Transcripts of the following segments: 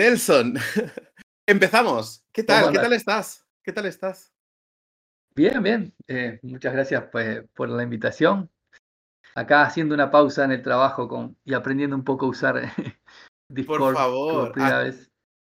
Nelson, empezamos. ¿Qué tal? ¿Qué tal estás? ¿Qué tal estás? Bien, bien. Eh, muchas gracias pues, por la invitación. Acá haciendo una pausa en el trabajo con, y aprendiendo un poco a usar Discord. Por favor.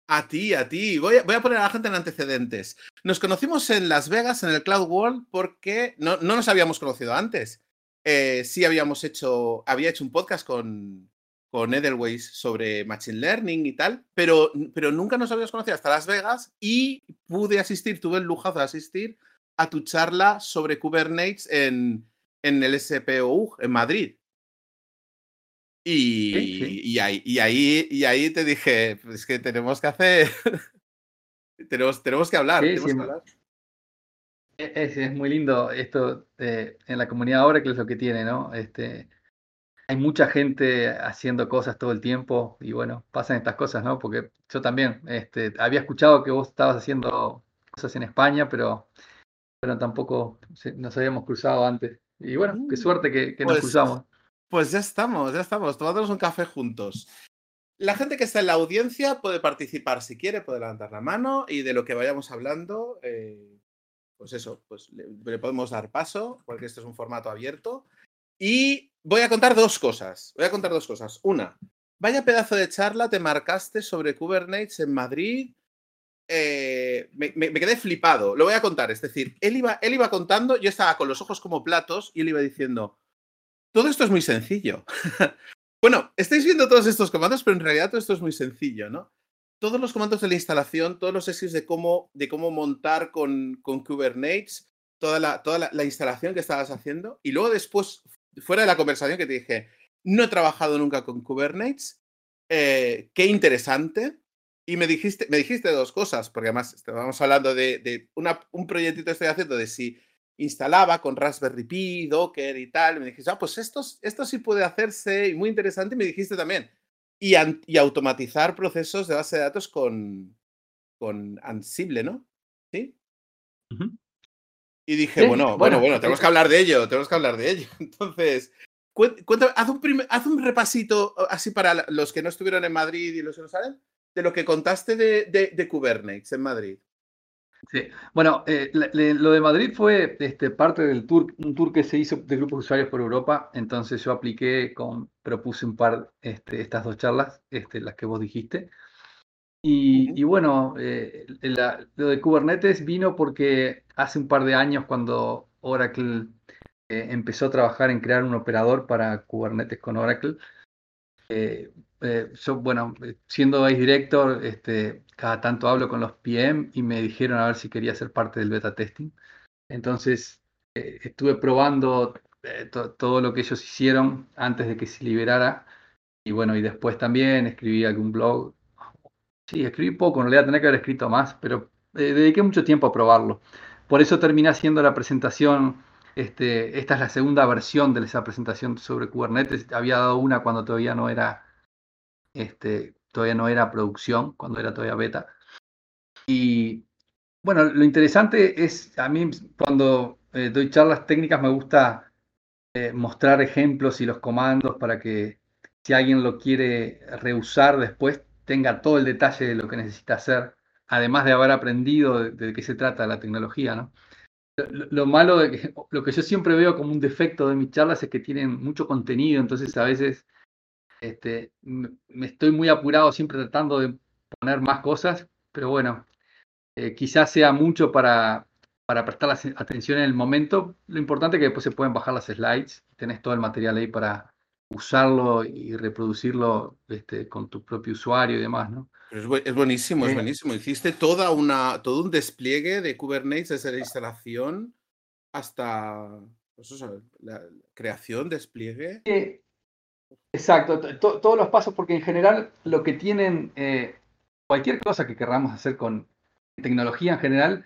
a, ti, a ti. Voy a, voy a, poner a la gente en antecedentes. Nos conocimos en Las Vegas, en el Cloud World, porque no, no nos habíamos conocido antes. Eh, sí habíamos hecho, había hecho un podcast con, con Edelweiss sobre Machine Learning y tal, pero, pero nunca nos habíamos conocido hasta Las Vegas y pude asistir, tuve el lujazo de asistir a tu charla sobre Kubernetes en, en el SPOU en Madrid. Y, ahí, y, ahí, y ahí te dije, pues que tenemos que hacer, tenemos, tenemos que hablar. E, es, muy lindo esto en la comunidad ahora, que es lo que tiene, ¿no? Este, hay mucha gente haciendo cosas todo el tiempo y bueno, pasan estas cosas, ¿no? Porque yo también este, había escuchado que vos estabas haciendo cosas en España, pero, pero tampoco nos habíamos cruzado antes. Y bueno, qué mm, suerte que, nos pues, cruzamos. Pues ya estamos, ya estamos, tomándonos un café juntos. La gente que está en la audiencia puede participar si quiere, puede levantar la mano y de lo que vayamos hablando, eh, pues eso, pues le, podemos dar paso, porque este es un formato abierto. Y voy a contar dos cosas. Voy a contar dos cosas. Una, vaya pedazo de charla te marcaste sobre Kubernetes en Madrid. Eh, me, quedé flipado. Lo voy a contar. Es decir, él iba, él iba contando, yo estaba con los ojos como platos y él iba diciendo, todo esto es muy sencillo. bueno, estáis viendo todos estos comandos, pero en realidad todo esto es muy sencillo, ¿no? Todos los comandos de la instalación, todos los ejes de cómo, de cómo montar con, con Kubernetes, toda, la, toda la instalación que estabas haciendo. Y luego después fuera de la conversación que te dije, no he trabajado nunca con Kubernetes, eh, qué interesante. Y me dijiste, me dijiste dos cosas, porque además estábamos hablando de, un proyectito que estoy haciendo de si instalaba con Raspberry Pi, Docker y tal. Me dijiste, ah, pues esto, esto sí puede hacerse y muy interesante. Y me dijiste también, y, automatizar procesos de base de datos con, con Ansible, ¿no? Sí. Y dije, bueno, bueno, bueno, tenemos que hablar de ello, tenemos que hablar de ello. Entonces, cuéntame, haz, un haz un repasito así para los que no estuvieron en Madrid y los que no saben, de lo que contaste de, de, Kubernetes en Madrid. Sí, bueno, eh, lo de Madrid fue este, parte del tour, un tour que se hizo de grupos de usuarios por Europa, entonces yo apliqué, con, propuse un par, este, estas dos charlas, este, las que vos dijiste, y, bueno, eh, lo de Kubernetes vino porque hace un par de años cuando Oracle eh, empezó a trabajar en crear un operador para Kubernetes con Oracle, eh, yo, bueno, siendo Vice Director, este, cada tanto hablo con los PM y me dijeron a ver si quería ser parte del beta testing. Entonces, estuve probando todo lo que ellos hicieron antes de que se liberara. Y bueno, y después también escribí algún blog Sí, escribí poco, en realidad tenía que haber escrito más, pero eh, dediqué mucho tiempo a probarlo. Por eso terminé haciendo la presentación, este, esta es la segunda versión de esa presentación sobre Kubernetes. Había dado una cuando todavía no era, este, todavía no era producción, cuando era todavía beta. Y bueno, lo interesante es, a mí cuando eh, doy charlas técnicas me gusta eh, mostrar ejemplos y los comandos para que si alguien lo quiere reusar después, tenga todo el detalle de lo que necesita hacer, además de haber aprendido de, qué se trata la tecnología, ¿no? Lo, malo de que, lo que yo siempre veo como un defecto de mis charlas es que tienen mucho contenido, entonces a veces este, me estoy muy apurado siempre tratando de poner más cosas, pero bueno, eh, quizás sea mucho para, para prestar atención en el momento. Lo importante es que después se pueden bajar las slides, tenés todo el material ahí para, usarlo y reproducirlo este, con tu propio usuario y demás, ¿no? es, buenísimo, es eh, buenísimo. Hiciste toda una, todo un despliegue de Kubernetes desde la instalación hasta pues la creación, despliegue. exacto, todos los pasos, porque en general lo que tienen, eh, cualquier cosa que queramos hacer con tecnología en general,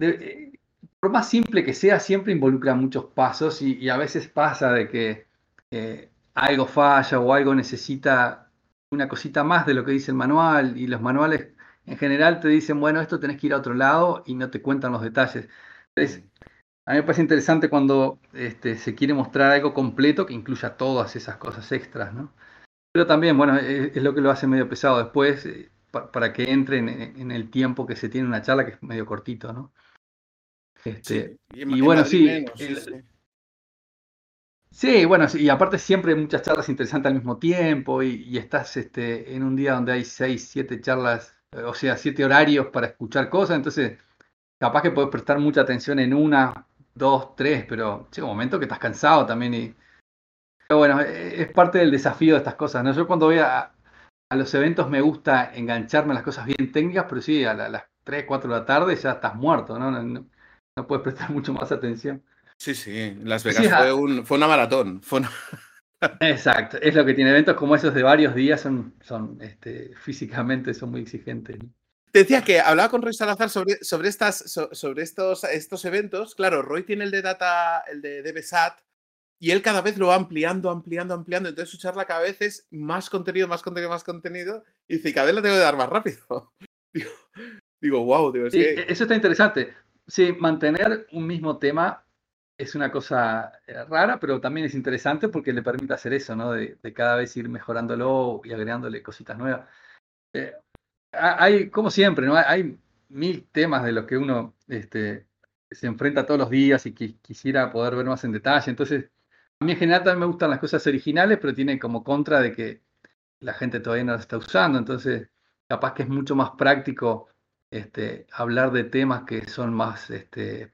eh, por más simple que sea, siempre involucra muchos pasos y, a veces pasa de que algo falla o algo necesita una cosita más de lo que dice el manual y los manuales en general te dicen, bueno, esto tenés que ir a otro lado y no te cuentan los detalles. Entonces, a mí me parece interesante cuando este, se quiere mostrar algo completo que incluya todas esas cosas extras, ¿no? Pero también, bueno, es, lo que lo hace medio pesado. Después, eh, para que entren en, el tiempo que se tiene una charla, que es medio cortito, ¿no? Este, y, bueno, sí, sí, bueno, y aparte siempre hay muchas charlas interesantes al mismo tiempo y, estás este, en un día donde hay seis, siete charlas, o sea, siete horarios para escuchar cosas, entonces capaz que puedes prestar mucha atención en una, dos, tres, pero llega un momento que estás cansado también y... Pero bueno, e, es parte del desafío de estas cosas, ¿no? Yo cuando voy a, los eventos me gusta engancharme las cosas bien técnicas, pero sí, a, las 3, 4 de la tarde ya estás muerto, ¿no? No, puedes prestar mucho más atención. Sí, sí, Las Vegas fue, un, fue, una maratón. Fue Exacto, es lo que tiene eventos como esos de varios días, son, son este, físicamente son muy exigentes. Te decía que hablaba con Roy Salazar sobre, sobre, estas, sobre estos, estos eventos. Claro, Roy tiene el de Data, el de DBSAT, y él cada vez lo va ampliando, ampliando, ampliando. Entonces su charla cada vez es más contenido, más contenido, más contenido. Y dice, cada vez lo tengo que dar más rápido. digo, wow, digo, e, Eso está interesante. Sí, mantener un mismo tema es una cosa eh, rara, pero también es interesante porque le permite hacer eso, ¿no? De, cada vez ir mejorándolo y agregándole cositas nuevas. Eh, hay, como siempre, ¿no? Hay mil temas de los que uno este, se enfrenta todos los días y quisiera poder ver más en detalle. Entonces, a mí en general también me gustan las cosas originales, pero tiene como contra de que la gente todavía no las está usando. Entonces, capaz que es mucho más práctico este, hablar de temas que son más, este,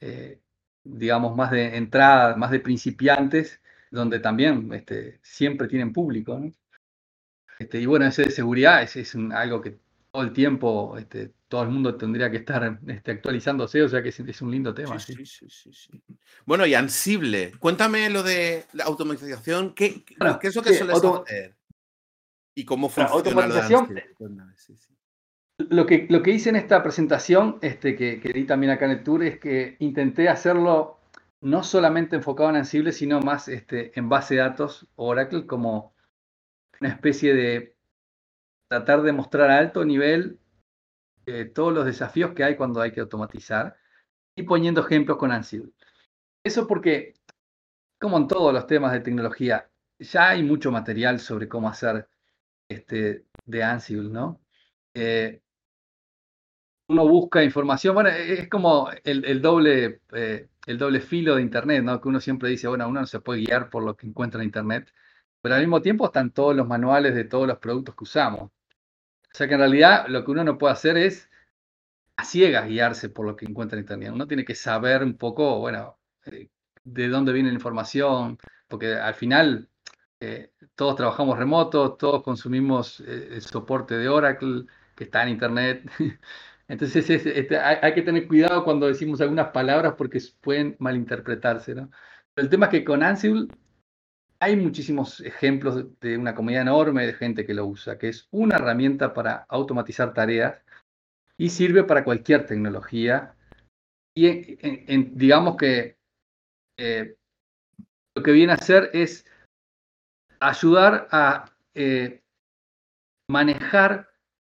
eh, digamos, más de entrada, más de principiantes, donde también este, siempre tienen público. Este, y bueno, ese de seguridad es, es algo que todo el tiempo este, todo el mundo tendría que estar este, actualizándose, o sea que es, un lindo tema. Sí, sí, sí, bueno, y Ansible, cuéntame lo de la automatización, ¿qué, ¿qué es lo que suele hacer? ¿Y cómo funciona automatización, lo, que, lo que hice en esta presentación, este, que, que di también acá en el tour, es que intenté hacerlo no solamente enfocado en Ansible, sino más este, en base de datos Oracle, como una especie de tratar de mostrar a alto nivel eh, todos los desafíos que hay cuando hay que automatizar y poniendo ejemplos con Ansible. Eso porque, como en todos los temas de tecnología, ya hay mucho material sobre cómo hacer este, de Ansible, ¿no? Eh, uno busca información, bueno, es como el, doble, eh, el doble filo de Internet, ¿no? Que uno siempre dice, bueno, uno no se puede guiar por lo que encuentra en Internet, pero al mismo tiempo están todos los manuales de todos los productos que usamos. O sea que en realidad lo que uno no puede hacer es a ciegas guiarse por lo que encuentra en Internet. Uno tiene que saber un poco, bueno, eh, de dónde viene la información, porque al final eh, todos trabajamos remotos, todos consumimos el soporte de Oracle que está en Internet. Entonces este, hay, que tener cuidado cuando decimos algunas palabras porque pueden malinterpretarse. ¿no? el tema es que con Ansible hay muchísimos ejemplos de una comunidad enorme de gente que lo usa, que es una herramienta para automatizar tareas y sirve para cualquier tecnología. Y digamos que eh, lo que viene a hacer es ayudar a eh, manejar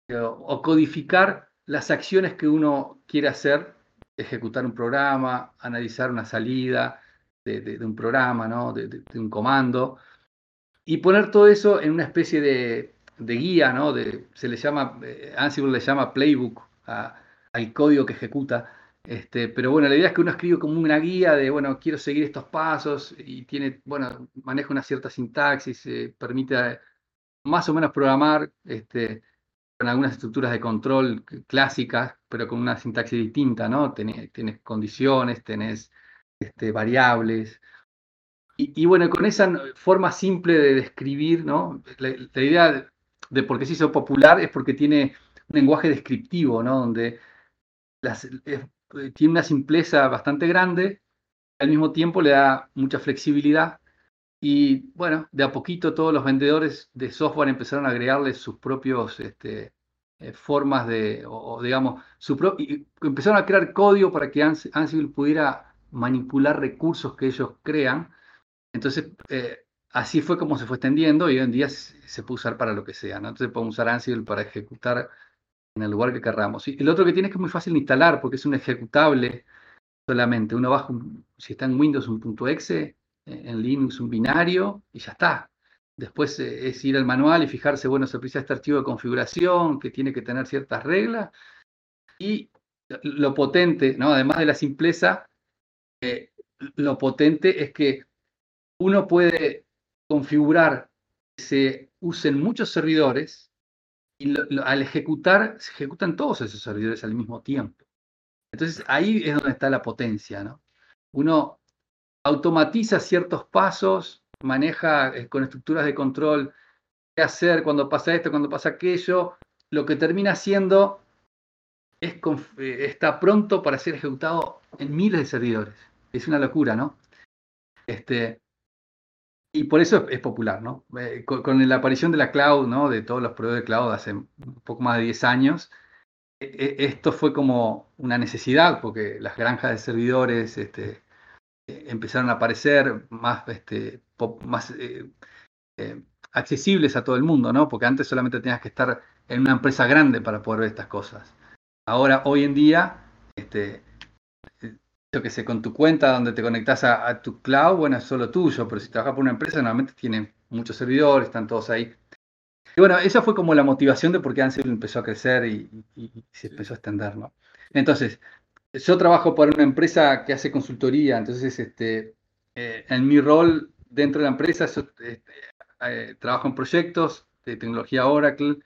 o codificar las acciones que uno quiere hacer, ejecutar un programa, analizar una salida, de, un programa, ¿no? de, un comando, y poner todo eso en una especie de, guía, ¿no? De, se le llama, eh, Ansible le llama playbook al código que ejecuta. Este, pero bueno, la idea es que uno escribe como una guía de, bueno, quiero seguir estos pasos y tiene, bueno, maneja una cierta sintaxis, eh, permite más o menos programar este, con algunas estructuras de control clásicas, pero con una sintaxis distinta, ¿no? Tienes condiciones, tenés este, variables. Y, bueno, con esa forma simple de describir, ¿no? La, idea de, por qué se hizo popular es porque tiene un lenguaje descriptivo, ¿no? Donde tiene una simpleza bastante grande, al mismo tiempo le da mucha flexibilidad. Y bueno, de a poquito todos los vendedores de software empezaron a agregarle sus propios este, eh, formas de, o, digamos, su y empezaron a crear código para que Ansible pudiera manipular recursos que ellos crean. Entonces, eh, así fue como se fue extendiendo y hoy en día se, puede usar para lo que sea. Entonces podemos usar Ansible para ejecutar en el lugar que querramos. Y el otro que tiene es que es muy fácil de instalar porque es un ejecutable solamente. Uno baja, si está en Windows, un .exe, en Linux un binario y ya está. Después eh, es ir al manual y fijarse, bueno, se precisa este archivo de configuración que tiene que tener ciertas reglas. Y lo potente, ¿no? además de la simpleza, eh, lo potente es que uno puede configurar que se usen muchos servidores y al ejecutar, se ejecutan todos esos servidores al mismo tiempo. Entonces ahí es donde está la potencia, ¿no? Uno automatiza ciertos pasos, maneja eh, con estructuras de control qué hacer cuando pasa esto, cuando pasa aquello, lo que termina siendo es, eh, está pronto para ser ejecutado en miles de servidores. Es una locura, ¿no? Este, y por eso es, popular, ¿no? Eh, con, la aparición de la cloud, ¿no? De todos los proveedores de cloud hace un poco más de 10 años, e, e, esto fue como una necesidad, porque las granjas de servidores este, empezaron a aparecer más, este, más eh, eh, accesibles a todo el mundo, ¿no? Porque antes solamente tenías que estar en una empresa grande para poder ver estas cosas. Ahora, hoy en día, este, yo que sé, con tu cuenta donde te conectas a, tu cloud, bueno, es solo tuyo, pero si trabajas por una empresa, normalmente tiene muchos servidores, están todos ahí. Y bueno, esa fue como la motivación de por qué Ansible empezó a crecer y, se empezó a extender, ¿no? Entonces, yo trabajo para una empresa que hace consultoría, entonces, este, eh, en mi rol dentro de la empresa, este, eh, trabajo en proyectos de tecnología Oracle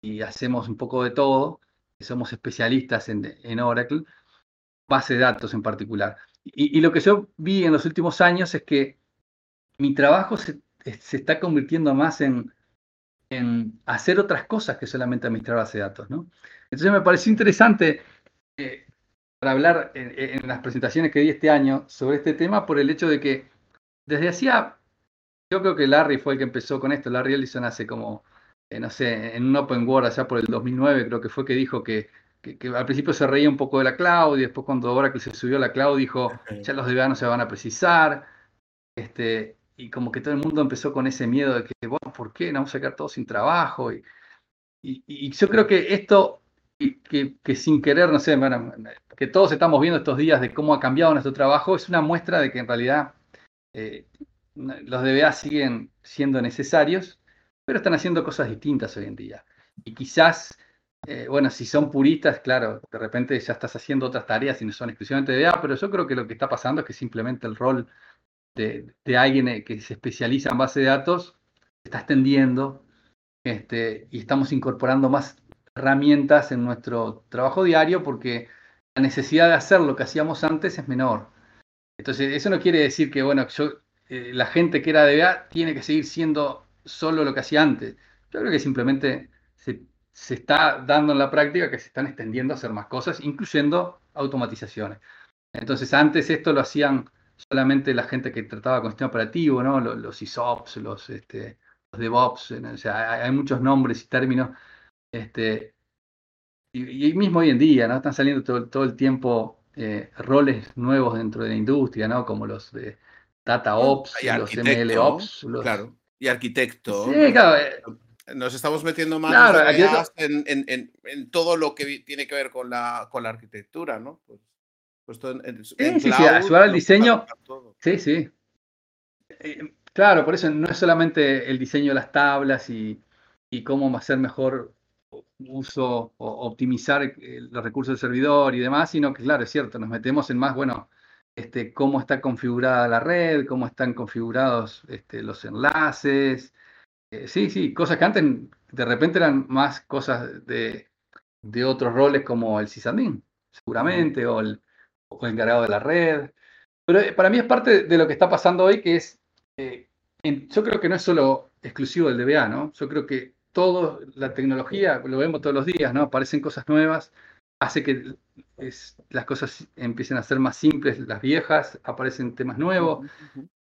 y hacemos un poco de todo. Somos especialistas en, Oracle, base de datos en particular. Y, lo que yo vi en los últimos años es que mi trabajo se, está convirtiendo más en, en, hacer otras cosas que solamente administrar base de datos. ¿no? Entonces me pareció interesante eh, para hablar en, en, las presentaciones que di este año sobre este tema por el hecho de que desde hacía yo creo que Larry fue el que empezó con esto. Larry Ellison hace como, eh, no sé, en un Open World allá por el 2009, creo que fue que dijo que, al principio se reía un poco de la cloud y después cuando ahora que se subió a la cloud dijo, ya los DBA no se van a precisar. Este, y como que todo el mundo empezó con ese miedo de que, bueno, ¿por qué? Nos vamos a quedar todos sin trabajo. Y, y, yo creo que esto, que, que, sin querer, no sé, que todos estamos viendo estos días de cómo ha cambiado nuestro trabajo, es una muestra de que en realidad eh, los DBA siguen siendo necesarios, pero están haciendo cosas distintas hoy en día. Y quizás, eh, bueno, si son puristas, claro, de repente ya estás haciendo otras tareas y no son exclusivamente DBA, pero yo creo que lo que está pasando es que simplemente el rol de, alguien eh, que se especializa en base de datos se está extendiendo este, y estamos incorporando más herramientas en nuestro trabajo diario porque la necesidad de hacer lo que hacíamos antes es menor. Entonces, eso no quiere decir que, bueno, yo eh, la gente que era DBA tiene que seguir siendo solo lo que hacía antes. Yo creo que simplemente se, está dando en la práctica que se están extendiendo a hacer más cosas, incluyendo automatizaciones. Entonces, antes esto lo hacían solamente la gente que trataba con sistema operativo, ¿no? Los, los ISOPs, los, este, los DevOps, o sea, hay, muchos nombres y términos. Este, y, mismo hoy en día, ¿no? Están saliendo todo, todo el tiempo eh, roles nuevos dentro de la industria, ¿no? Como los de Data Ops, los ML Ops. Claro, y arquitecto. Sí, claro. Eh, Nos estamos metiendo más en, todo lo que tiene que ver con la, con la arquitectura, ¿no? Pues, pues en, sí, sí, sí, ayudar al diseño. Sí, sí. Eh, claro, por eso no es solamente el diseño de las tablas y, y cómo hacer mejor uso o optimizar eh, los recursos del servidor y demás, sino que, claro, es cierto, nos metemos en más, bueno, este, cómo está configurada la red, cómo están configurados este, los enlaces. Eh, sí, sí, cosas que antes de repente eran más cosas de, otros roles como el sysadmin, seguramente, o el, encargado de la red. Pero eh, para mí es parte de lo que está pasando hoy, que es, eh, yo creo que no es solo exclusivo del DBA, ¿no? Yo creo que toda la tecnología, lo vemos todos los días, ¿no? Aparecen cosas nuevas, hace que las cosas empiecen a ser más simples, las viejas, aparecen temas nuevos,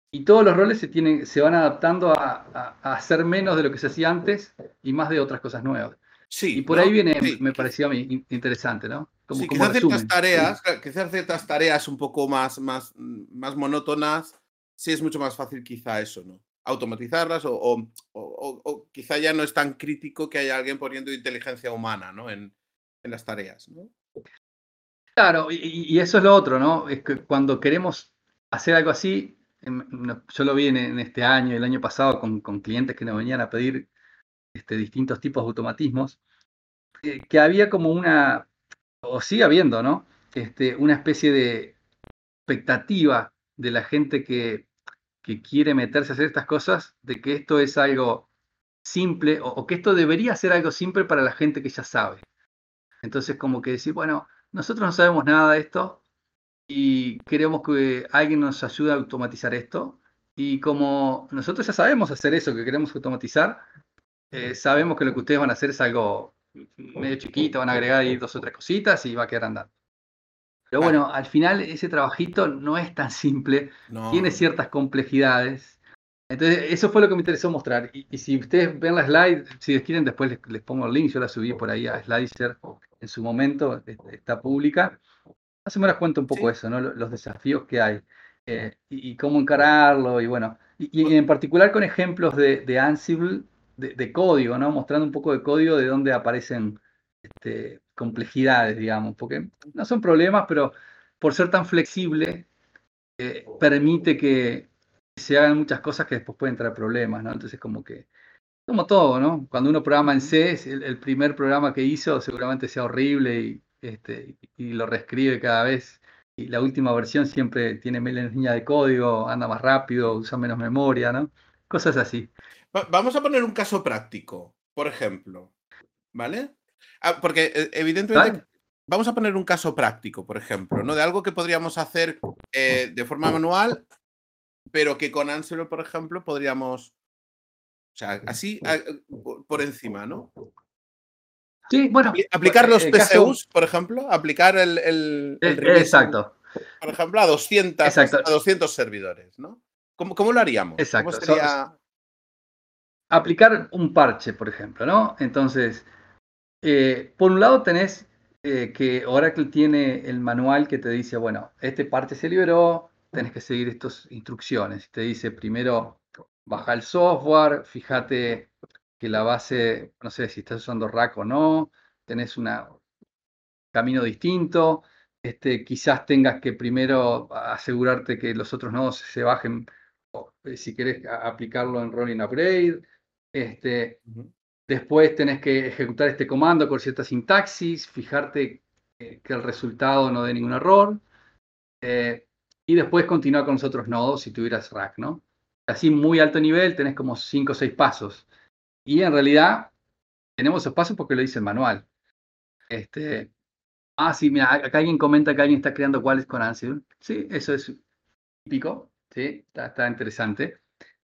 y todos los roles se, tienen, se van adaptando a, hacer menos de lo que se hacía antes y más de otras cosas nuevas. Sí, y por ahí viene, me pareció a mí interesante, ¿no? Como, sí, quizás ciertas tareas, quizás ciertas tareas un poco más, más, más monótonas, sí es mucho más fácil quizá eso, ¿no? Automatizarlas o, o, o, quizá ya no es tan crítico que haya alguien poniendo inteligencia humana ¿no? en, en las tareas. ¿no? Claro, y, eso es lo otro, ¿no? Es que cuando queremos hacer algo así, yo lo vi en, este año, el año pasado, con, clientes que nos venían a pedir este, distintos tipos de automatismos, que había como una, o sigue habiendo, ¿no? Este, una especie de expectativa de la gente que, que quiere meterse a hacer estas cosas, de que esto es algo simple o, que esto debería ser algo simple para la gente que ya sabe. Entonces, como que decir, bueno, nosotros no sabemos nada de esto y queremos que alguien nos ayude a automatizar esto. Y como nosotros ya sabemos hacer eso que queremos automatizar, eh, sabemos que lo que ustedes van a hacer es algo medio chiquito, van a agregar ahí dos o tres cositas y va a quedar andando. Pero bueno, al final ese trabajito no es tan simple, tiene ciertas complejidades. Entonces, eso fue lo que me interesó mostrar. Y, si ustedes ven la slide, si quieren, después les, pongo el link, yo la subí por ahí a Slicer en su momento, este, está pública. Más o menos cuento un poco eso, ¿no? Los desafíos que hay eh, y, cómo encararlo, y bueno, y, en particular con ejemplos de, Ansible, de, código, ¿no? Mostrando un poco de código de dónde aparecen este, complejidades, digamos, porque no son problemas, pero por ser tan flexible, eh, permite que se hagan muchas cosas que después pueden traer problemas, ¿no? Entonces, como que, como todo, ¿no? Cuando uno programa en C, el, primer programa que hizo seguramente sea horrible y, este, y lo reescribe cada vez. Y la última versión siempre tiene menos línea de código, anda más rápido, usa menos memoria, ¿no? Cosas así. vamos a poner un caso práctico, por ejemplo, ¿vale? Ah, porque eh, evidentemente vamos a poner un caso práctico, por ejemplo, ¿no? De algo que podríamos hacer eh, de forma manual, pero que con Ansible, por ejemplo, podríamos. O sea, así ah, por encima, ¿no? Sí, bueno. Aplicar los PSUs, por ejemplo, aplicar el. el, eh, exacto. Por ejemplo, a 200, a 200 servidores, ¿no? ¿Cómo, cómo lo haríamos? Exacto. aplicar un parche, por ejemplo, ¿no? Entonces, eh, por un lado tenés eh, que Oracle tiene el manual que te dice, bueno, este parte se liberó, tenés que seguir estas instrucciones. Te dice primero, baja el software, fíjate que la base, no sé si estás usando rack o no, tenés un camino distinto. Este, quizás tengas que primero asegurarte que los otros nodos se bajen, eh, si querés aplicarlo en rolling upgrade. Este, Después tenés que ejecutar este comando con cierta sintaxis, fijarte que el resultado no dé ningún error. Eh, y después continuar con los otros nodos si tuvieras rack, ¿no? Así muy alto nivel tenés como 5 o 6 pasos. Y en realidad tenemos esos pasos porque lo dice el manual. Este, ah, sí, mira, acá alguien comenta que alguien está creando cuáles con Ansible. Sí, eso es típico, sí, está, interesante.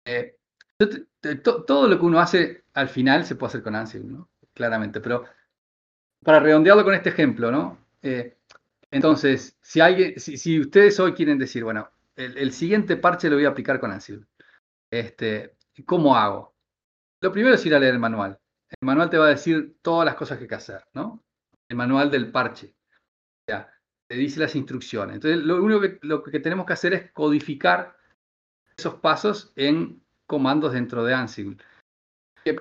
Eh, todo lo que uno hace al final se puede hacer con Ansible, ¿no? Claramente, pero para redondearlo con este ejemplo, ¿no? Eh, entonces, si, alguien, si, ustedes hoy quieren decir, bueno, el, siguiente parche lo voy a aplicar con Ansible, este, ¿cómo hago? Lo primero es ir a leer el manual. El manual te va a decir todas las cosas que hay que hacer, ¿no? El manual del parche. Ya, te dice las instrucciones. Entonces, lo único que, lo que tenemos que hacer es codificar esos pasos en comandos dentro de Ansible.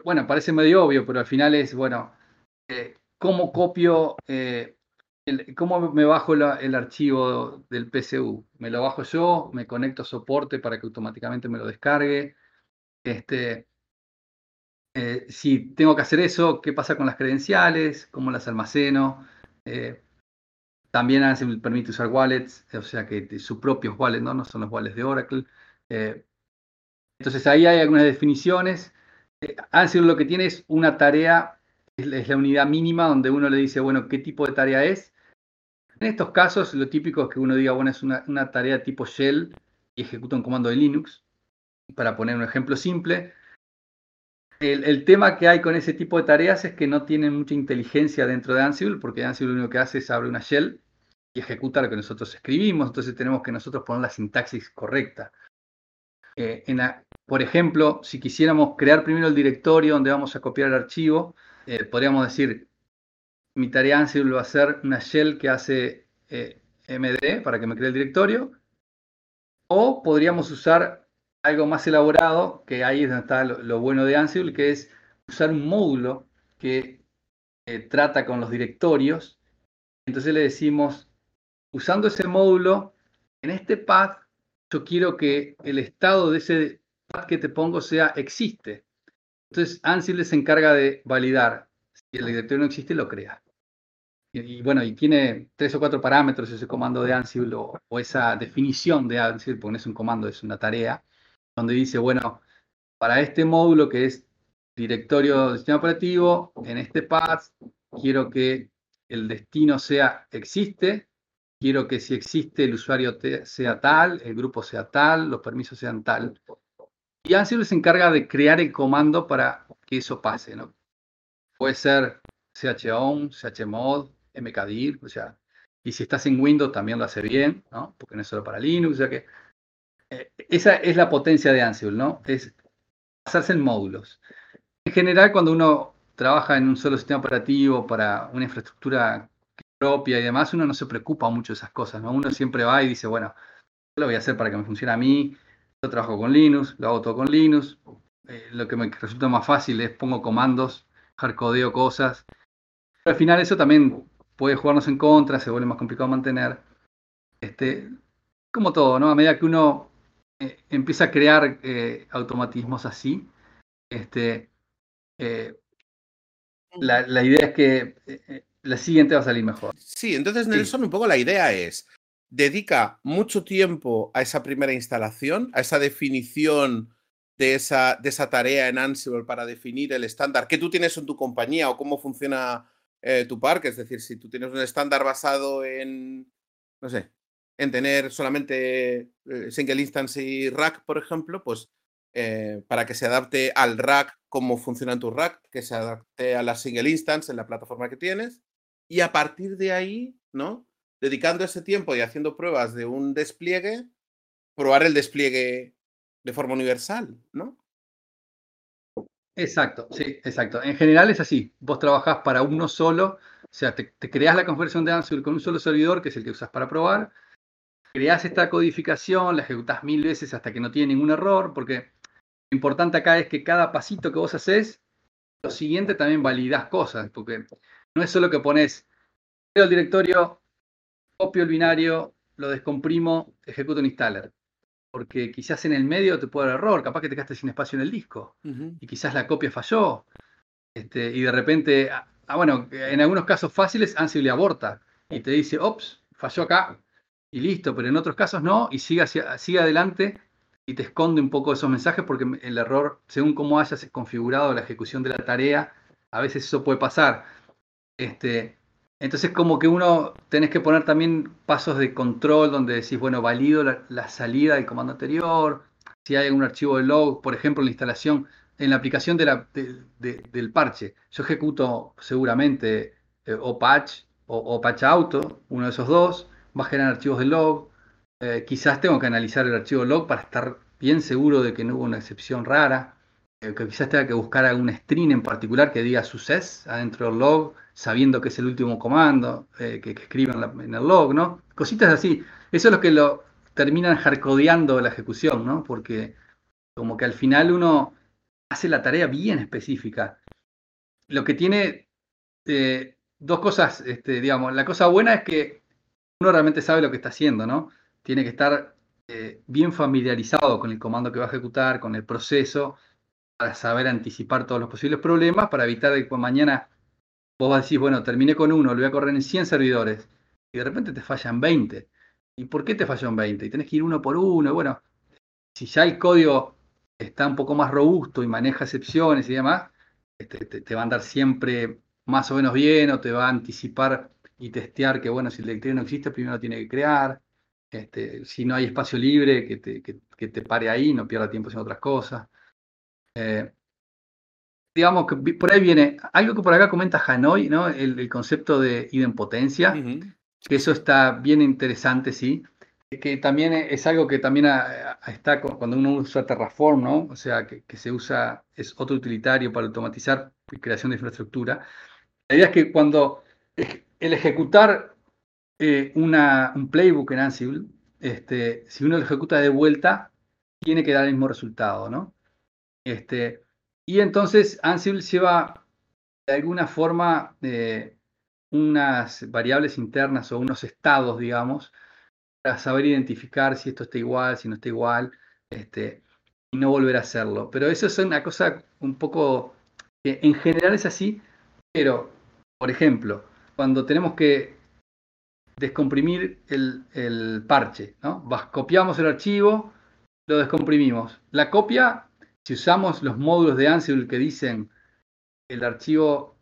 bueno, parece medio obvio, pero al final es, bueno, eh, ¿cómo copio, eh, cómo me bajo el archivo del PCU? ¿Me lo bajo yo? ¿Me conecto a soporte para que automáticamente me lo descargue? Este, eh, si tengo que hacer eso, ¿qué pasa con las credenciales? ¿Cómo las almaceno? también Ansible permite usar wallets, o sea que sus propios wallets, ¿no? no son los wallets de Oracle. Entonces ahí hay algunas definiciones. Eh, Ansible lo que tiene es una tarea, es la unidad mínima donde uno le dice, bueno, ¿qué tipo de tarea es? En estos casos, lo típico es que uno diga, bueno, es una, tarea tipo shell y ejecuta un comando de Linux. Para poner un ejemplo simple, el, tema que hay con ese tipo de tareas es que no tienen mucha inteligencia dentro de Ansible, porque Ansible lo único que hace es abrir una shell y ejecuta lo que nosotros escribimos, entonces tenemos que nosotros poner la sintaxis correcta. Eh, por ejemplo, si quisiéramos crear primero el directorio donde vamos a copiar el archivo, eh, podríamos decir, mi tarea Ansible va a ser una shell que hace eh, md para que me cree el directorio, o podríamos usar algo más elaborado, que ahí es donde está lo, bueno de Ansible, que es usar un módulo que trata con los directorios. Entonces le decimos, usando ese módulo, en este path yo quiero que el estado de ese path que te pongo sea existe. Entonces Ansible se encarga de validar. Si el directorio no existe, lo crea. Y, bueno, y tiene tres o cuatro parámetros ese comando de Ansible o, esa definición de Ansible, porque no es un comando, es una tarea, donde dice, bueno, para este módulo que es directorio del sistema operativo, en este path quiero que el destino sea existe, quiero que si existe el usuario sea tal, el grupo sea tal, los permisos sean tal. Y Ansible se encarga de crear el comando para que eso pase, ¿no? Puede ser chown, chmod, mkdir, o sea, y si estás en Windows también lo hace bien, ¿no? Porque no es solo para Linux, o sea que eh, esa es la potencia de Ansible, ¿no? Es basarse en módulos. En general, cuando uno trabaja en un solo sistema operativo para una infraestructura propia y demás, uno no se preocupa mucho de esas cosas, ¿no? Uno siempre va y dice, bueno, lo voy a hacer para que me funcione a mí, yo trabajo con Linux, lo hago todo con Linux, eh, lo que me resulta más fácil es pongo comandos, hardcodeo cosas, pero al final eso también puede jugarnos en contra, se vuelve más complicado mantener. Este, como todo, ¿no? A medida que uno eh, empieza a crear eh, automatismos así, este, eh, la, idea es que la siguiente va a salir mejor. Sí, entonces Nelson, un poco la idea es, dedica mucho tiempo a esa primera instalación, a esa definición de esa, de esa tarea en Ansible para definir el estándar que tú tienes en tu compañía o cómo funciona eh, tu parque. Es decir, si tú tienes un estándar basado en, no sé, en tener solamente eh, single instance y rack, por ejemplo, pues eh, para que se adapte al rack, cómo funciona tu rack, que se adapte a la single instance en la plataforma que tienes. Y a partir de ahí, ¿no? Dedicando ese tiempo y haciendo pruebas de un despliegue, probar el despliegue de forma universal, ¿no? Exacto, sí, exacto. En general es así. Vos trabajás para uno solo, o sea, te, creas la conversión de Ansible con un solo servidor, que es el que usas para probar. Creás esta codificación, la ejecutás mil veces hasta que no tiene ningún error, porque lo importante acá es que cada pasito que vos haces, lo siguiente también validás cosas, porque no es solo que pones, creo el directorio, copio el binario, lo descomprimo, ejecuto un installer. Porque quizás en el medio te puede dar error, capaz que te quedaste sin espacio en el disco. Y quizás la copia falló. Este, y de repente, ah, ah, bueno, en algunos casos fáciles Ansible aborta. Y te dice, ops, falló acá y listo, pero en otros casos no y sigue, sigue adelante y te esconde un poco esos mensajes porque el error, según cómo hayas configurado la ejecución de la tarea, a veces eso puede pasar. Este, entonces como que uno tenés que poner también pasos de control donde decís, bueno, valido la, salida del comando anterior, si hay algún archivo de log, por ejemplo, en la instalación, en la aplicación del parche. Yo ejecuto seguramente eh, o patch o, patch auto, uno de esos dos, va a generar archivos de log. Eh, quizás tengo que analizar el archivo log para estar bien seguro de que no hubo una excepción rara. Eh, que quizás tenga que buscar algún string en particular que diga success adentro del log sabiendo que es el último comando eh, que, escriben en, el log, ¿no? Cositas así. Eso es lo que lo terminan hardcodeando la ejecución, ¿no? Porque como que al final uno hace la tarea bien específica. Lo que tiene eh, dos cosas, este, digamos, la cosa buena es que uno realmente sabe lo que está haciendo, ¿no? Tiene que estar bien familiarizado con el comando que va a ejecutar, con el proceso, para saber anticipar todos los posibles problemas, para evitar que mañana vos decís, bueno, terminé con uno, lo voy a correr en 100 servidores, y de repente te fallan 20. ¿Y por qué te fallan 20? Y tenés que ir uno por uno. bueno, si ya el código está un poco más robusto y maneja excepciones y demás, este, te, va a andar siempre más o menos bien o te va a anticipar y testear que, bueno, si el directorio no existe, primero tiene que crear. Este, si no hay espacio libre, que te, que, te pare ahí, no pierda tiempo haciendo otras cosas. Eh, digamos que por ahí viene algo que por acá comenta Hanoi, ¿no? El, concepto de idempotencia, que eso está bien interesante, sí. Que también es algo que también está cuando uno usa Terraform, ¿no? O sea, que, se usa, es otro utilitario para automatizar creación de infraestructura. La idea es que cuando el ejecutar eh, una, un playbook en Ansible, este, si uno lo ejecuta de vuelta, tiene que dar el mismo resultado, ¿no? Este, y entonces Ansible lleva de alguna forma eh, unas variables internas o unos estados, digamos, para saber identificar si esto está igual, si no está igual, este, y no volver a hacerlo. Pero eso es una cosa un poco que en general es así, pero, por ejemplo, cuando tenemos que descomprimir el, parche, ¿no? copiamos el archivo, lo descomprimimos. La copia, si usamos los módulos de Ansible que dicen el archivo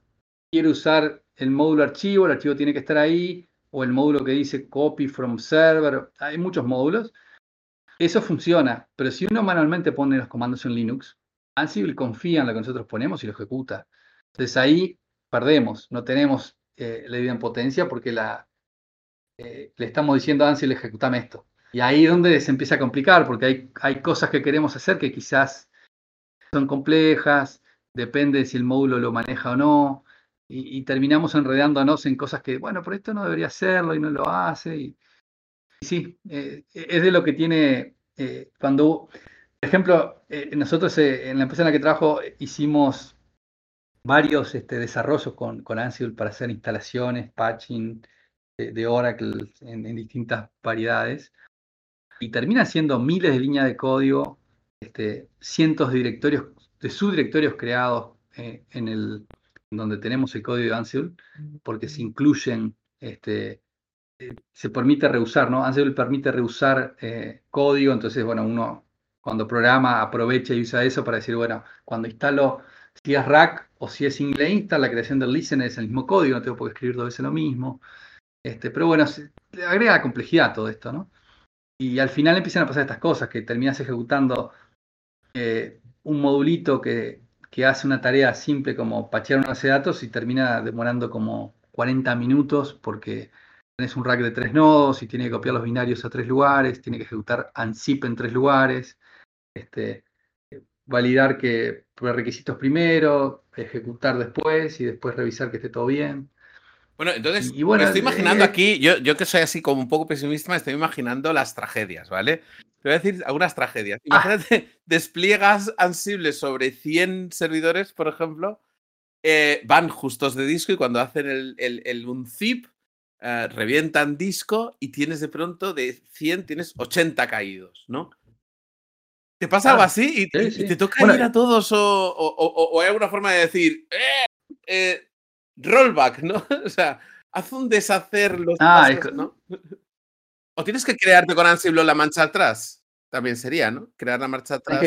quiere usar el módulo archivo, el archivo tiene que estar ahí, o el módulo que dice copy from server, hay muchos módulos. Eso funciona, pero si uno manualmente pone los comandos en Linux, Ansible confía en lo que nosotros ponemos y lo ejecuta. Entonces ahí perdemos, no tenemos eh, la idea en potencia porque la, eh, le estamos diciendo a Ansible, ejecutame esto. Y ahí es donde se empieza a complicar, porque hay, hay cosas que queremos hacer que quizás son complejas, depende si el módulo lo maneja o no, y, terminamos enredándonos en cosas que, bueno, por esto no debería hacerlo y no lo hace. Y, sí, eh, es de lo que tiene cuando, por ejemplo, nosotros en la empresa en la que trabajo hicimos varios este, desarrollos con, con Ansible para hacer instalaciones, patching de, Oracle en, distintas variedades. Y termina siendo miles de líneas de código, este, cientos de directorios, de subdirectorios creados eh, en el donde tenemos el código de Ansible, porque se incluyen, este, se permite reusar, ¿no? Ansible permite reusar eh, código, entonces, bueno, uno cuando programa aprovecha y usa eso para decir, bueno, cuando instalo si es rack o si es single install, la creación del listener es el mismo código, no tengo por qué escribir dos veces lo mismo. Este, pero bueno, agrega complejidad todo esto, ¿no? Y al final empiezan a pasar estas cosas, que terminas ejecutando eh, un modulito que, que, hace una tarea simple como pachear una base de datos y termina demorando como 40 minutos porque tenés un rack de tres nodos y tiene que copiar los binarios a tres lugares, tiene que ejecutar unzip en tres lugares. Este, validar que requisitos primero, ejecutar después y después revisar que esté todo bien. Bueno, entonces, me estoy imaginando eh, aquí, yo, yo que soy así como un poco pesimista, me estoy imaginando las tragedias, ¿vale? Te voy a decir algunas tragedias. Ah. Imagínate, despliegas Ansible sobre 100 servidores, por ejemplo, eh, van justos de disco y cuando hacen el, el, unzip, eh, revientan disco y tienes de pronto de 100, tienes 80 caídos, ¿no? ¿Te pasa algo así? ¿Y, te toca ir a todos o, hay alguna forma de decir, eh, eh, rollback, ¿no? o sea, haz un deshacer los ah, ¿no? O tienes que crearte con Ansible la marcha atrás. También sería, ¿no? Crear la marcha atrás.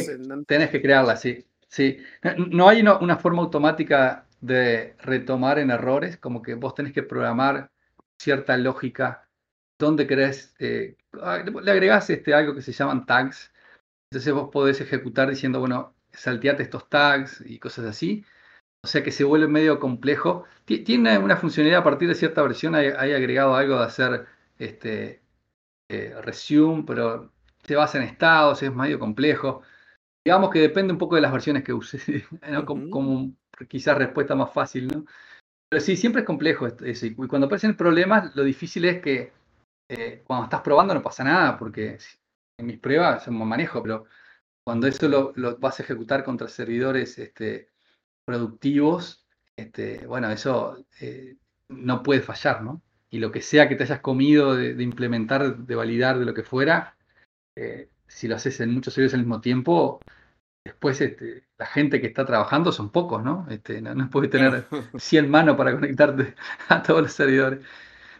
Tienes que, crearla, sí. sí. No, hay una forma automática de retomar en errores, como que vos tenés que programar cierta lógica donde querés. Eh, le agregás este, algo que se llaman tags, entonces vos podés ejecutar diciendo, bueno, salteate estos tags y cosas así. O sea que se vuelve medio complejo. Tiene una funcionalidad a partir de cierta versión, hay, agregado algo de hacer este, eh, resume, pero se basa en estados, es medio complejo. Digamos que depende un poco de las versiones que uses, como, quizás respuesta más fácil, ¿no? Pero sí, siempre es complejo eso. Y cuando aparecen problemas, lo difícil es que eh, cuando estás probando no pasa nada, porque en mis pruebas me manejo, pero cuando eso lo, vas a ejecutar contra servidores este, productivos, este, bueno, eso eh, no puede fallar, ¿no? Y lo que sea que te hayas comido de, implementar, de validar, de lo que fuera, eh, si lo haces en muchos servidores al mismo tiempo, después este, la gente que está trabajando son pocos, ¿no? Este, no, puedes tener 100 manos para conectarte a todos los servidores.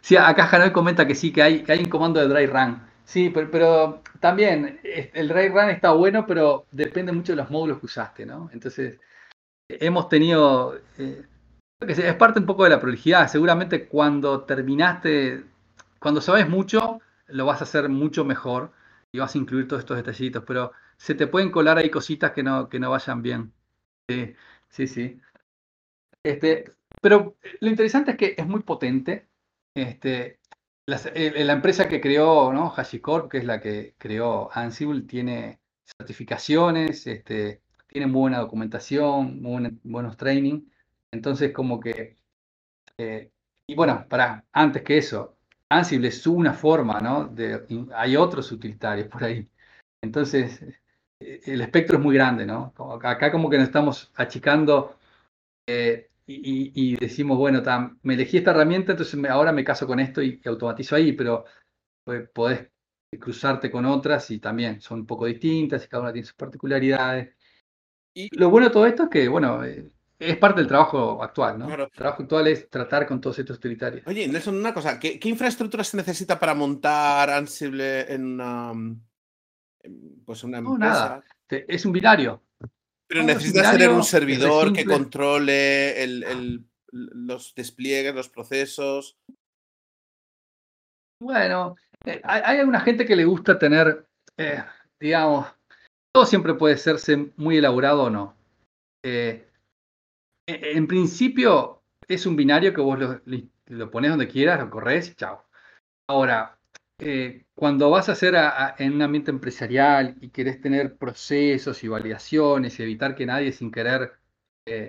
Sí, acá Janoy comenta que sí, que hay, que hay un comando de dry run Sí, pero, también el Ray Run está bueno, pero depende mucho de los módulos que usaste, ¿no? Entonces, hemos tenido, eh, es parte un poco de la prolijidad. Seguramente cuando terminaste, cuando sabes mucho, lo vas a hacer mucho mejor y vas a incluir todos estos detallitos, pero se te pueden colar ahí cositas que no, que no vayan bien. Sí, sí, sí. Este, pero lo interesante es que es muy potente. Este, eh, la, empresa que creó, ¿no? HashiCorp, que es la que creó Ansible, tiene certificaciones, este, tiene buena documentación, buenos training. Entonces, como que. Eh, y bueno, para, antes que eso, Ansible es una forma, ¿no? De, hay otros utilitarios por ahí. Entonces, eh, el espectro es muy grande, ¿no? Acá como que nos estamos achicando y, decimos, bueno, me elegí esta herramienta, entonces ahora me caso con esto y, automatizo ahí, pero pues, podés cruzarte con otras y también son un poco distintas y cada una tiene sus particularidades. Y lo bueno de todo esto es que, bueno, eh, es parte del trabajo actual, ¿no? El trabajo actual es tratar con todos estos utilitarios. Oye, Nelson, una cosa, ¿qué, infraestructura se necesita para montar Ansible en una, pues una empresa? No, nada. Es un binario. Pero necesitas tener un servidor que controle los despliegues, los procesos. Bueno, eh, hay, alguna gente que le gusta tener, eh, digamos, todo siempre puede serse muy elaborado o no. Eh, en principio es un binario que vos lo, pones donde quieras, lo corres chao. Ahora, cuando vas a hacer en un ambiente empresarial y querés tener procesos y validaciones y evitar que nadie sin querer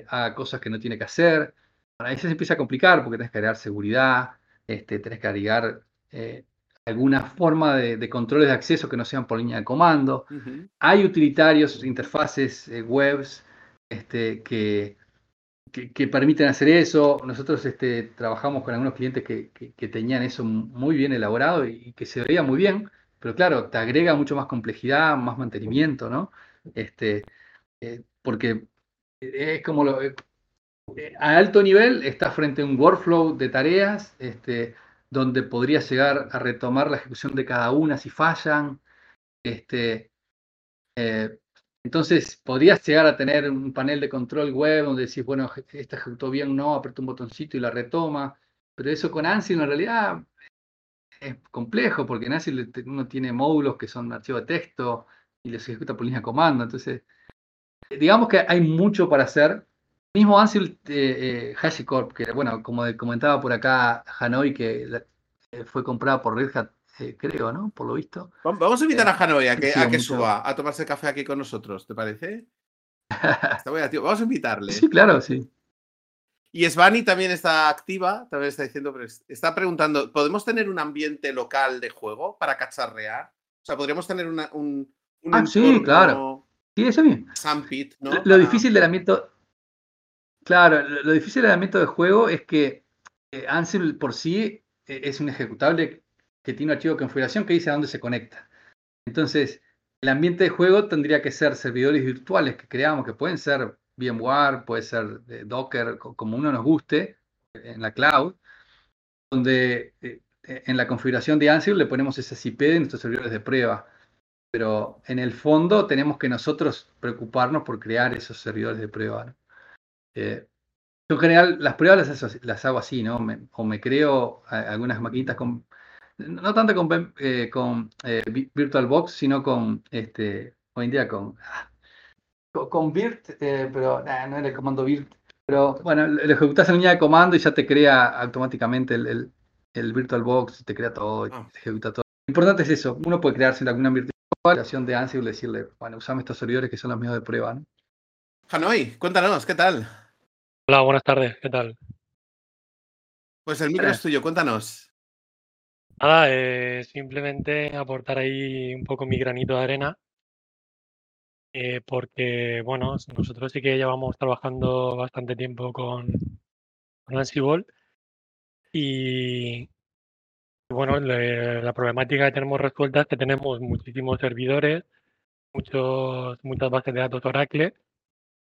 haga cosas que no tiene que hacer, ahí se empieza a complicar porque tenés que agregar seguridad, este, tenés que agregar alguna forma de, controles de acceso que no sean por línea de comando. Hay utilitarios, interfaces, eh, webs este, que, que, permiten hacer eso. Nosotros este, trabajamos con algunos clientes que, que, tenían eso muy bien elaborado y, que se veía muy bien, pero claro, te agrega mucho más complejidad, más mantenimiento, ¿no? Este, eh, porque es como lo, eh, a alto nivel está frente a un workflow de tareas, este, donde podría llegar a retomar la ejecución de cada una si fallan. Este, eh, entonces, podrías llegar a tener un panel de control web donde decís, bueno, esta ejecutó bien, no, apretó un botoncito y la retoma. Pero eso con Ansible en realidad es complejo, porque en Ansible uno tiene módulos que son archivos de texto y los ejecuta por línea de comando. Entonces, digamos que hay mucho para hacer. Mismo Ansible eh, eh, HashiCorp, que bueno, como comentaba por acá Hanoi, que eh, fue comprada por Red Hat, eh, creo, ¿no? Por lo visto. Vamos a invitar a Hanoi a que, a que suba a tomarse café aquí con nosotros, ¿te parece? Vamos a invitarle. Sí, claro, sí. Y Svani también está activa, también está diciendo, pero está preguntando, ¿podemos tener un ambiente local de juego para cacharrear? O sea, podríamos tener una, un, Ah, sí, claro. Sí, eso bien. Sandpit, ¿no? Lo, difícil del ambiente, Claro, lo, difícil del ambiente de juego es que eh, Ansible por sí eh, es un ejecutable que tiene un archivo de configuración que dice a dónde se conecta. Entonces, el ambiente de juego tendría que ser servidores virtuales que creamos, que pueden ser VMware, puede ser Docker, como uno nos guste, en la cloud, donde eh, en la configuración de Ansible le ponemos esas IP de nuestros servidores de prueba. Pero en el fondo tenemos que nosotros preocuparnos por crear esos servidores de prueba. Eh, yo en general las pruebas las, hago así, ¿no? o me creo algunas maquinitas con, no tanto con, eh, con eh, VirtualBox, sino con, este, hoy en día con, con, Virt, pero no era el comando Virt. Pero bueno, lo ejecutas en línea de comando y ya te crea automáticamente el, el, VirtualBox, te crea todo, ah. ejecuta todo. Lo importante es eso, uno puede crearse alguna virtualización de Ansible y decirle, bueno, usame estos servidores que son los míos de prueba, ¿no? Hanoi, cuéntanos, ¿qué tal? Hola, buenas tardes, ¿qué tal? Pues el micro es tuyo, cuéntanos. Nada, eh, simplemente aportar ahí un poco mi granito de arena, eh, porque, bueno, nosotros sí que llevamos trabajando bastante tiempo con, Ansible y, bueno, la problemática que tenemos resuelta es que tenemos muchísimos servidores, muchos, muchas bases de datos Oracle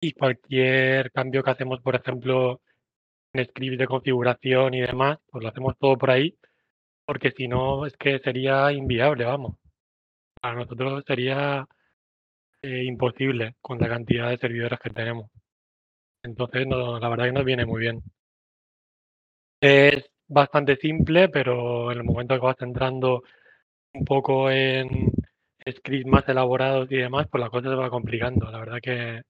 y cualquier cambio que hacemos, por ejemplo, en script de configuración y demás, pues lo hacemos todo por ahí, porque si no es que sería inviable, vamos. Para nosotros sería eh, imposible con la cantidad de servidores que tenemos. Entonces, la verdad que nos viene muy bien. Es bastante simple, pero en el momento que vas entrando un poco en scripts más elaborados y demás, pues la cosa se va complicando. La verdad que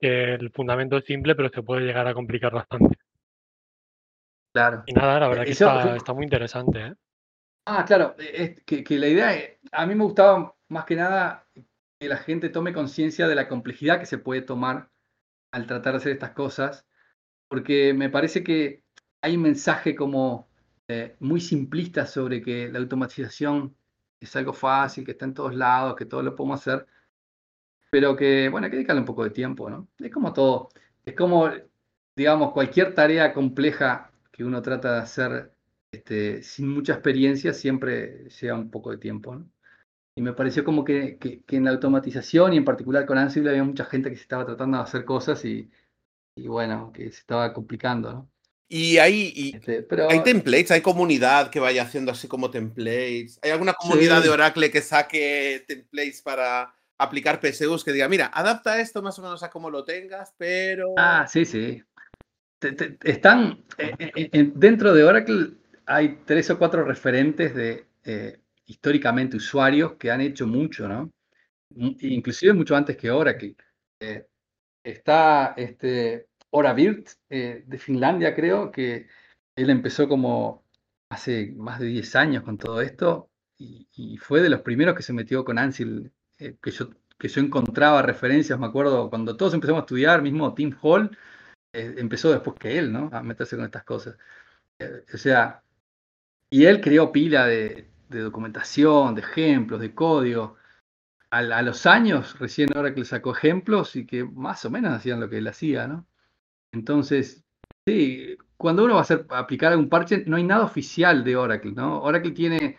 el fundamento es simple, pero se puede llegar a complicar bastante. Claro. Y nada, la verdad que está, muy interesante. ¿eh? Ah, claro, es que, la idea, a mí me gustaba más que nada que la gente tome conciencia de la complejidad que se puede tomar al tratar de hacer estas cosas, porque me parece que hay un mensaje como eh, muy simplista sobre que la automatización es algo fácil, que está en todos lados, que todo lo podemos hacer, pero que, bueno, hay que dedicarle un poco de tiempo, ¿no? Es como todo, es como, digamos, cualquier tarea compleja que uno trata de hacer este, sin mucha experiencia siempre lleva un poco de tiempo. ¿no? Y me pareció como que, que, en la automatización y en particular con Ansible había mucha gente que se estaba tratando de hacer cosas y, y bueno, que se estaba complicando. ¿no? Y hay, este, hay templates, hay comunidad que vaya haciendo así como templates. ¿Hay alguna comunidad de Oracle que saque templates para aplicar PSUs que diga, mira, adapta esto más o menos a como lo tengas, pero... Ah, sí, sí. Están eh, eh, eh, dentro de Oracle hay tres o cuatro referentes de históricamente usuarios que han hecho mucho, ¿no? Inclusive mucho antes que Oracle. está este, Oravirt de Finlandia, creo, que él empezó como hace más de 10 años con todo esto y, y fue de los primeros que se metió con Ansible eh, que, yo, que yo encontraba referencias, me acuerdo, cuando todos empezamos a estudiar, mismo Tim Hall, eh, empezó después que él, ¿no? A meterse con estas cosas. Eh, o sea, y él creó pila de, documentación, de ejemplos, de código. A, a, los años, recién ahora que le sacó ejemplos y que más o menos hacían lo que él hacía, ¿no? Entonces, sí, cuando uno va a hacer, aplicar algún parche, no hay nada oficial de Oracle, ¿no? Oracle tiene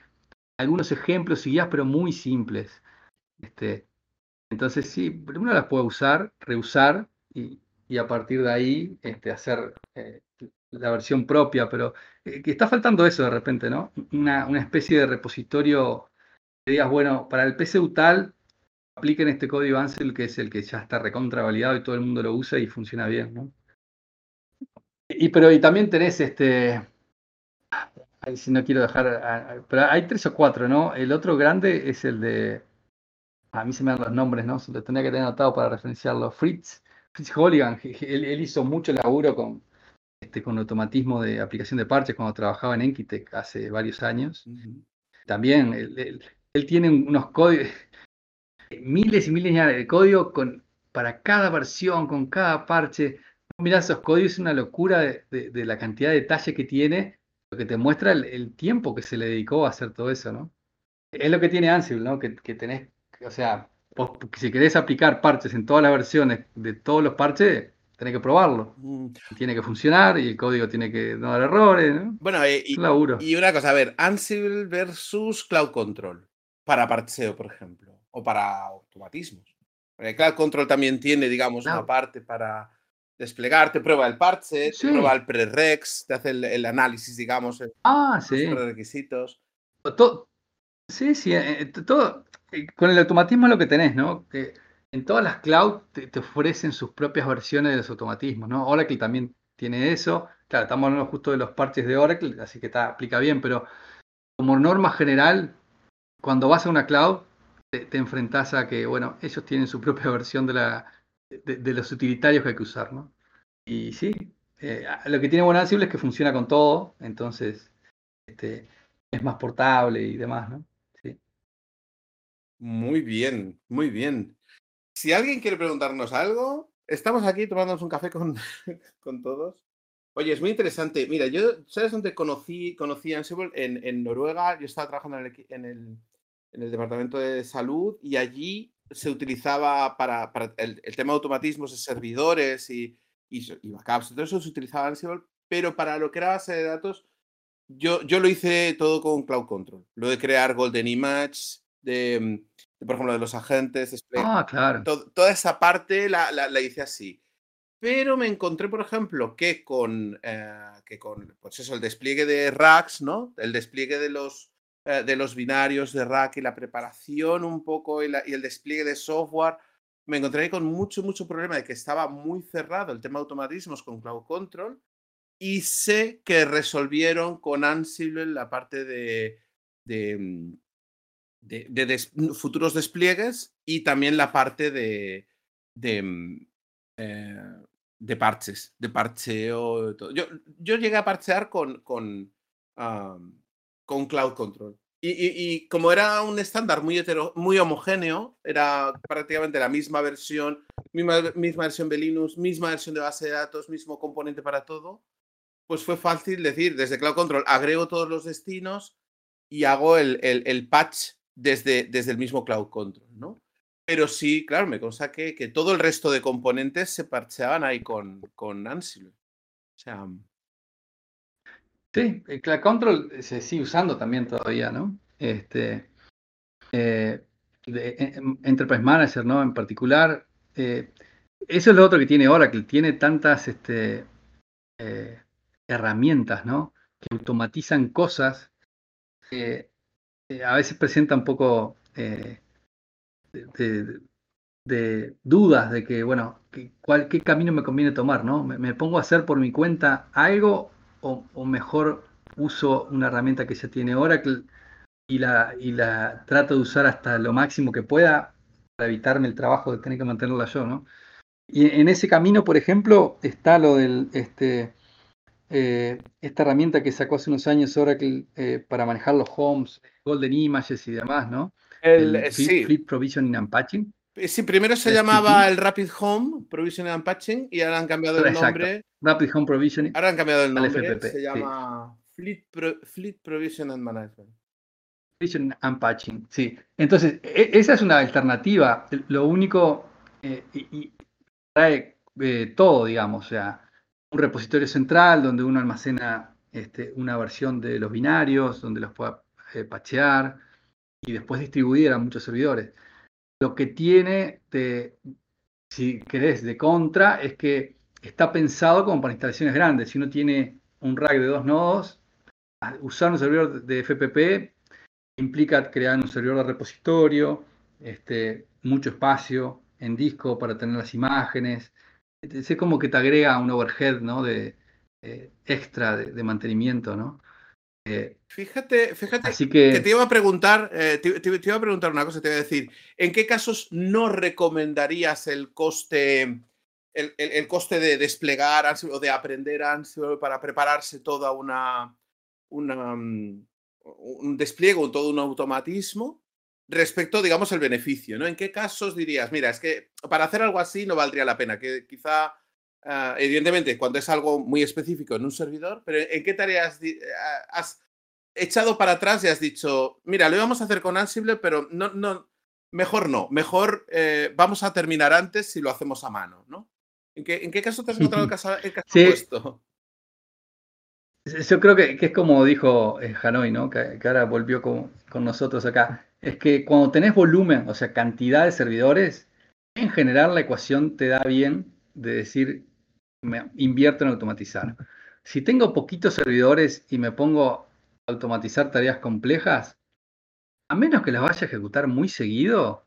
algunos ejemplos y guías, pero muy simples. Este, entonces sí, uno las puede usar, reusar y, a partir de ahí este, hacer eh, la versión propia, pero eh, que está faltando eso de repente, ¿no? Una, especie de repositorio que digas, bueno, para el PCU tal, apliquen este código Ansel que es el que ya está recontravalidado y todo el mundo lo usa y funciona bien, ¿no? Y, pero y también tenés este, si no quiero dejar, pero hay tres o cuatro, ¿no? El otro grande es el de a mí se me dan los nombres, ¿no? Lo tenía que tener anotado para referenciarlo. Fritz, Fritz Holligan, él, hizo mucho laburo con, este, con automatismo de aplicación de parches cuando trabajaba en Enkitec hace varios años. También él, tiene unos códigos, miles y miles de código con, para cada versión, con cada parche. Mira esos códigos, es una locura de, la cantidad de detalle que tiene, lo que te muestra el, tiempo que se le dedicó a hacer todo eso, ¿no? Es lo que tiene Ansible, ¿no? Que, que tenés o sea, si querés aplicar parches en todas las versiones de todos los parches, tenés que probarlo. Mm. Tiene que funcionar y el código tiene que no dar errores. Bueno, eh, y, y, una cosa, a ver, Ansible versus Cloud Control para parcheo, por ejemplo, o para automatismos. Cloud Control también tiene, digamos, una parte para desplegar, te prueba el parche, te prueba el prerex, te hace el, análisis, digamos, ah, sí. los requisitos. sí, sí, eh, eh, con el automatismo es lo que tenés, ¿no? Que en todas las cloud te, ofrecen sus propias versiones de los automatismos, ¿no? Oracle también tiene eso. Claro, estamos hablando justo de los parches de Oracle, así que está, aplica bien, pero como norma general, cuando vas a una cloud, te, enfrentás a que, bueno, ellos tienen su propia versión de, los utilitarios que hay que usar, ¿no? Y sí, eh, lo que tiene buen Ansible es que funciona con todo, entonces este, es más portable y demás, ¿no? Muy bien, muy bien. Si alguien quiere preguntarnos algo, estamos aquí tomándonos un café con, con todos. Oye, es muy interesante. Mira, yo, ¿sabes dónde conocí, conocí Ansible? En, Noruega. Yo estaba trabajando en el, en, el, en el, departamento de salud y allí se utilizaba para, para el, tema de automatismos de servidores y, y, y, backups. Todo eso se utilizaba Ansible, pero para lo que era base de datos, yo, yo lo hice todo con Cloud Control. Lo de crear Golden Image, de, por ejemplo, de los agentes. ah, claro. toda esa parte la, la, hice así. Pero me encontré, por ejemplo, que con, eh, que con pues eso, el despliegue de racks, ¿no? El despliegue de los, eh, de los binarios de rack y la preparación un poco y, y, el despliegue de software, me encontré con mucho, mucho problema de que estaba muy cerrado el tema de automatismos con Cloud Control y sé que resolvieron con Ansible la parte de, de, de, futuros despliegues y también la parte de, mm, eh, parches, de parcheo. Yo, llegué a parchear con, con Cloud Control. Y, como era un estándar muy, muy homogéneo, era prácticamente la misma versión, misma, misma versión de Linux, misma versión de base de datos, mismo componente para todo, pues fue fácil decir, desde Cloud Control agrego todos los destinos y hago el patch desde, desde el mismo Cloud Control, ¿no? Pero sí, claro, me consta que, que todo el resto de componentes se parcheaban ahí con, con Ansible. O sea. Sí, el Cloud Control se sigue usando también todavía, ¿no? Este, eh, Enterprise Manager, ¿no? En particular, eh, eso es lo otro que tiene Oracle, tiene tantas este, eh, herramientas, ¿no? Que automatizan cosas que a veces presenta un poco de, dudas de que, bueno, cuál, qué camino me conviene tomar, ¿no? Me, pongo a hacer por mi cuenta algo o, mejor uso una herramienta que ya tiene Oracle y la, y la trato de usar hasta lo máximo que pueda para evitarme el trabajo de tener que mantenerla yo, ¿no? Y en ese camino, por ejemplo, está lo del este, eh, esta herramienta que sacó hace unos años Oracle eh, para manejar los homes, Golden Images y demás, ¿no? El, el Flip, Provisioning and Patching. Eh, sí, primero se llamaba el Rapid Home Provisioning and Patching y ahora han cambiado el nombre. Rapid Home Provisioning. Ahora han cambiado el nombre. se llama Fleet, Fleet Provision and Management. Provision and Patching, sí. Entonces, e, esa es una alternativa. Lo único, y, trae todo, digamos, o sea, un repositorio central donde uno almacena este, una versión de los binarios, donde los pueda eh, pachear y después distribuir a muchos servidores. Lo que tiene si querés, de contra es que está pensado como para instalaciones grandes. Si uno tiene un rack de dos nodos, usar un servidor de FPP implica crear un servidor de repositorio, este, mucho espacio en disco para tener las imágenes, es como que te agrega un overhead, ¿no? De eh, extra de, mantenimiento, ¿no? Eh, fíjate, fíjate que, te iba a preguntar, eh, te, iba a preguntar una cosa, te iba a decir, ¿en qué casos no recomendarías el coste, el, coste de desplegar o de aprender Ansible para prepararse toda una, una mm, un despliegue, todo un automatismo? Respecto, digamos, el beneficio, ¿no? ¿En qué casos dirías, mira, es que para hacer algo así no valdría la pena? Que quizá, ah, evidentemente, cuando es algo muy específico en un servidor, pero ¿en qué tareas ah, has echado para atrás y has dicho, mira, lo íbamos a hacer con Ansible, pero no, no, mejor no, mejor eh, vamos a terminar antes si lo hacemos a mano, ¿no? ¿En qué, en qué caso te has encontrado el caso, el caso? Yo creo que, es como dijo eh, Hanoi, ¿no? Que, ahora volvió con, nosotros acá. Es que cuando tenés volumen, o sea, cantidad de servidores, en general la ecuación te da bien de decir, me invierto en automatizar. Si tengo poquitos servidores y me pongo a automatizar tareas complejas, a menos que las vaya a ejecutar muy seguido,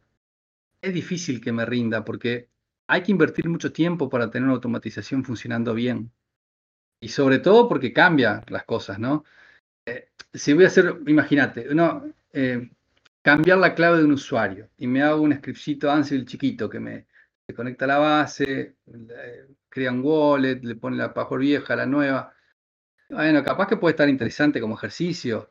es difícil que me rinda porque hay que invertir mucho tiempo para tener una automatización funcionando bien. Y sobre todo porque cambia las cosas, ¿no? Eh, si voy a hacer, imagínate, no, eh, cambiar la clave de un usuario y me hago un scriptcito Ansible chiquito que me conecta a la base, crea un wallet, le pone la password vieja, la nueva. Bueno, capaz que puede estar interesante como ejercicio,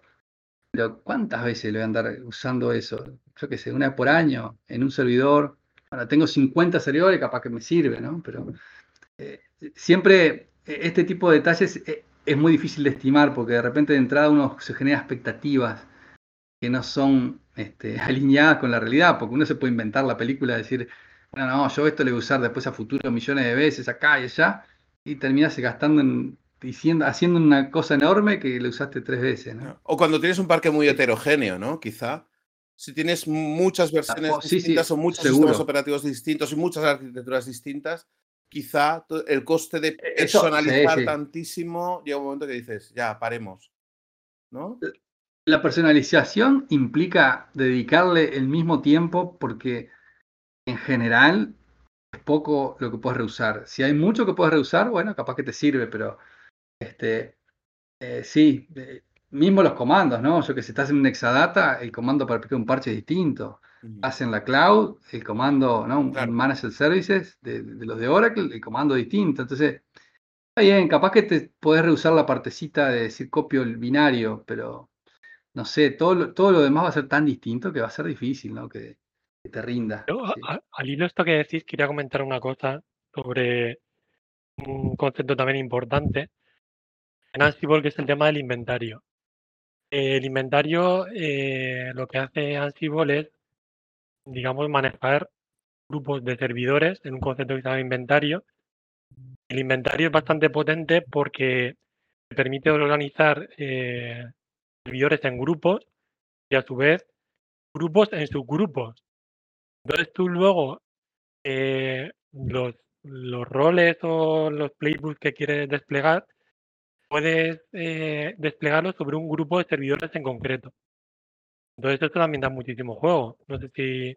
pero ¿cuántas veces le voy a andar usando eso? Yo qué sé, una por año en un servidor. Ahora tengo 50 servidores, capaz que me sirve, ¿no? Pero eh, siempre este tipo de detalles e, es muy difícil de estimar porque de repente de entrada uno se genera expectativas que no son este, alineadas con la realidad, porque uno se puede inventar la película y decir, bueno, no, yo esto le voy a usar después a futuro millones de veces acá y allá, y terminas gastando en, diciendo, haciendo una cosa enorme que le usaste tres veces. O cuando tienes un parque muy heterogéneo, ¿no? Quizá. Si tienes muchas versiones ah, oh, distintas o muchos sistemas operativos distintos y muchas arquitecturas distintas, quizá el coste de e-, personalizar tantísimo llega un momento que dices, ya, paremos. ¿No? La personalización implica dedicarle el mismo tiempo porque en general es poco lo que puedes reusar. Si hay mucho que puedes reusar, bueno, capaz que te sirve, pero este, eh, sí, eh, mismo los comandos, ¿no? Yo que si estás en un Exadata, el comando para aplicar un parche es distinto. Hacen la cloud, el comando, ¿no? Un Managed Services de, los de Oracle, el comando distinto. Entonces, está bien, capaz que te podés reusar la partecita de decir copio el binario, pero no sé, todo lo, todo lo demás va a ser tan distinto que va a ser difícil, ¿no? Que, te rinda. al hilo esto que decís, quería comentar una cosa sobre un concepto también importante en Ansible, que es el tema del inventario. El inventario eh, lo que hace Ansible es digamos, manejar grupos de servidores en un concepto que se llama inventario. El inventario es bastante potente porque te permite organizar eh, servidores en grupos y a su vez grupos en subgrupos. Entonces tú luego eh, los, los roles o los playbooks que quieres desplegar, puedes eh, desplegarlos sobre un grupo de servidores en concreto. Entonces esto también da muchísimo juego. No sé si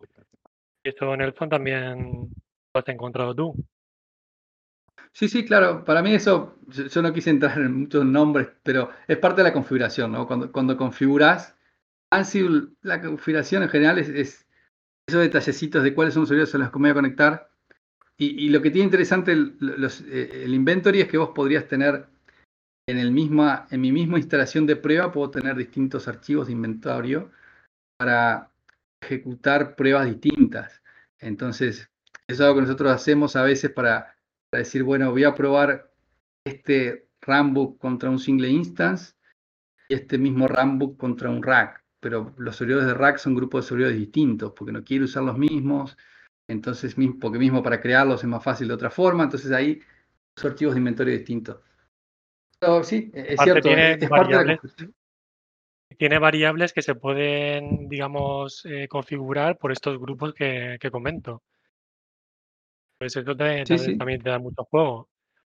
eso, Nelson, también lo has encontrado tú. Sí, sí, claro. Para mí eso, yo, no quise entrar en muchos nombres, pero es parte de la configuración, ¿no? Cuando, cuando configuras, Ansible, la configuración en general es, esos detallecitos de cuáles son los servidores a los que me voy a conectar. Y, lo que tiene interesante el, eh, el, inventory es que vos podrías tener en, el misma, en mi misma instalación de prueba, puedo tener distintos archivos de inventario para ejecutar pruebas distintas. Entonces, eso es algo que nosotros hacemos a veces para para decir, bueno, voy a probar este Rambook contra un single instance y este mismo Rambook contra un rack. Pero los servidores de rack son grupos de servidores distintos, porque no quiero usar los mismos, entonces, porque mismo para crearlos es más fácil de otra forma, entonces ahí son archivos de inventario distintos. sí, es cierto, tiene variables, tiene variables que se pueden, digamos, eh, configurar por estos grupos que comento. Pues eso también te da mucho juego.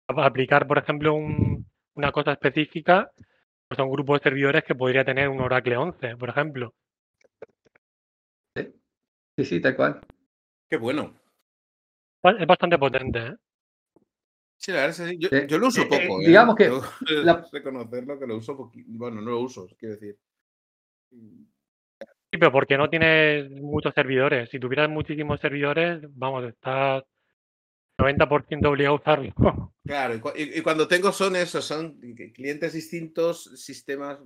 Aplicar, por ejemplo, una cosa específica, pues a un grupo de servidores que podría tener un Oracle 11, por ejemplo. Sí, sí, tal cual. Qué bueno. Es bastante potente, ¿eh? Sí, la verdad es que yo, lo uso eh, eh, poco. digamos que. reconocerlo que lo uso poquito. Bueno, no lo uso, quiero decir. Sí, pero porque no tienes muchos servidores. Si tuvieras muchísimos servidores, vamos, estás 90% obligado a usarlo. Claro, y, cuando tengo son esos, son clientes distintos, sistemas,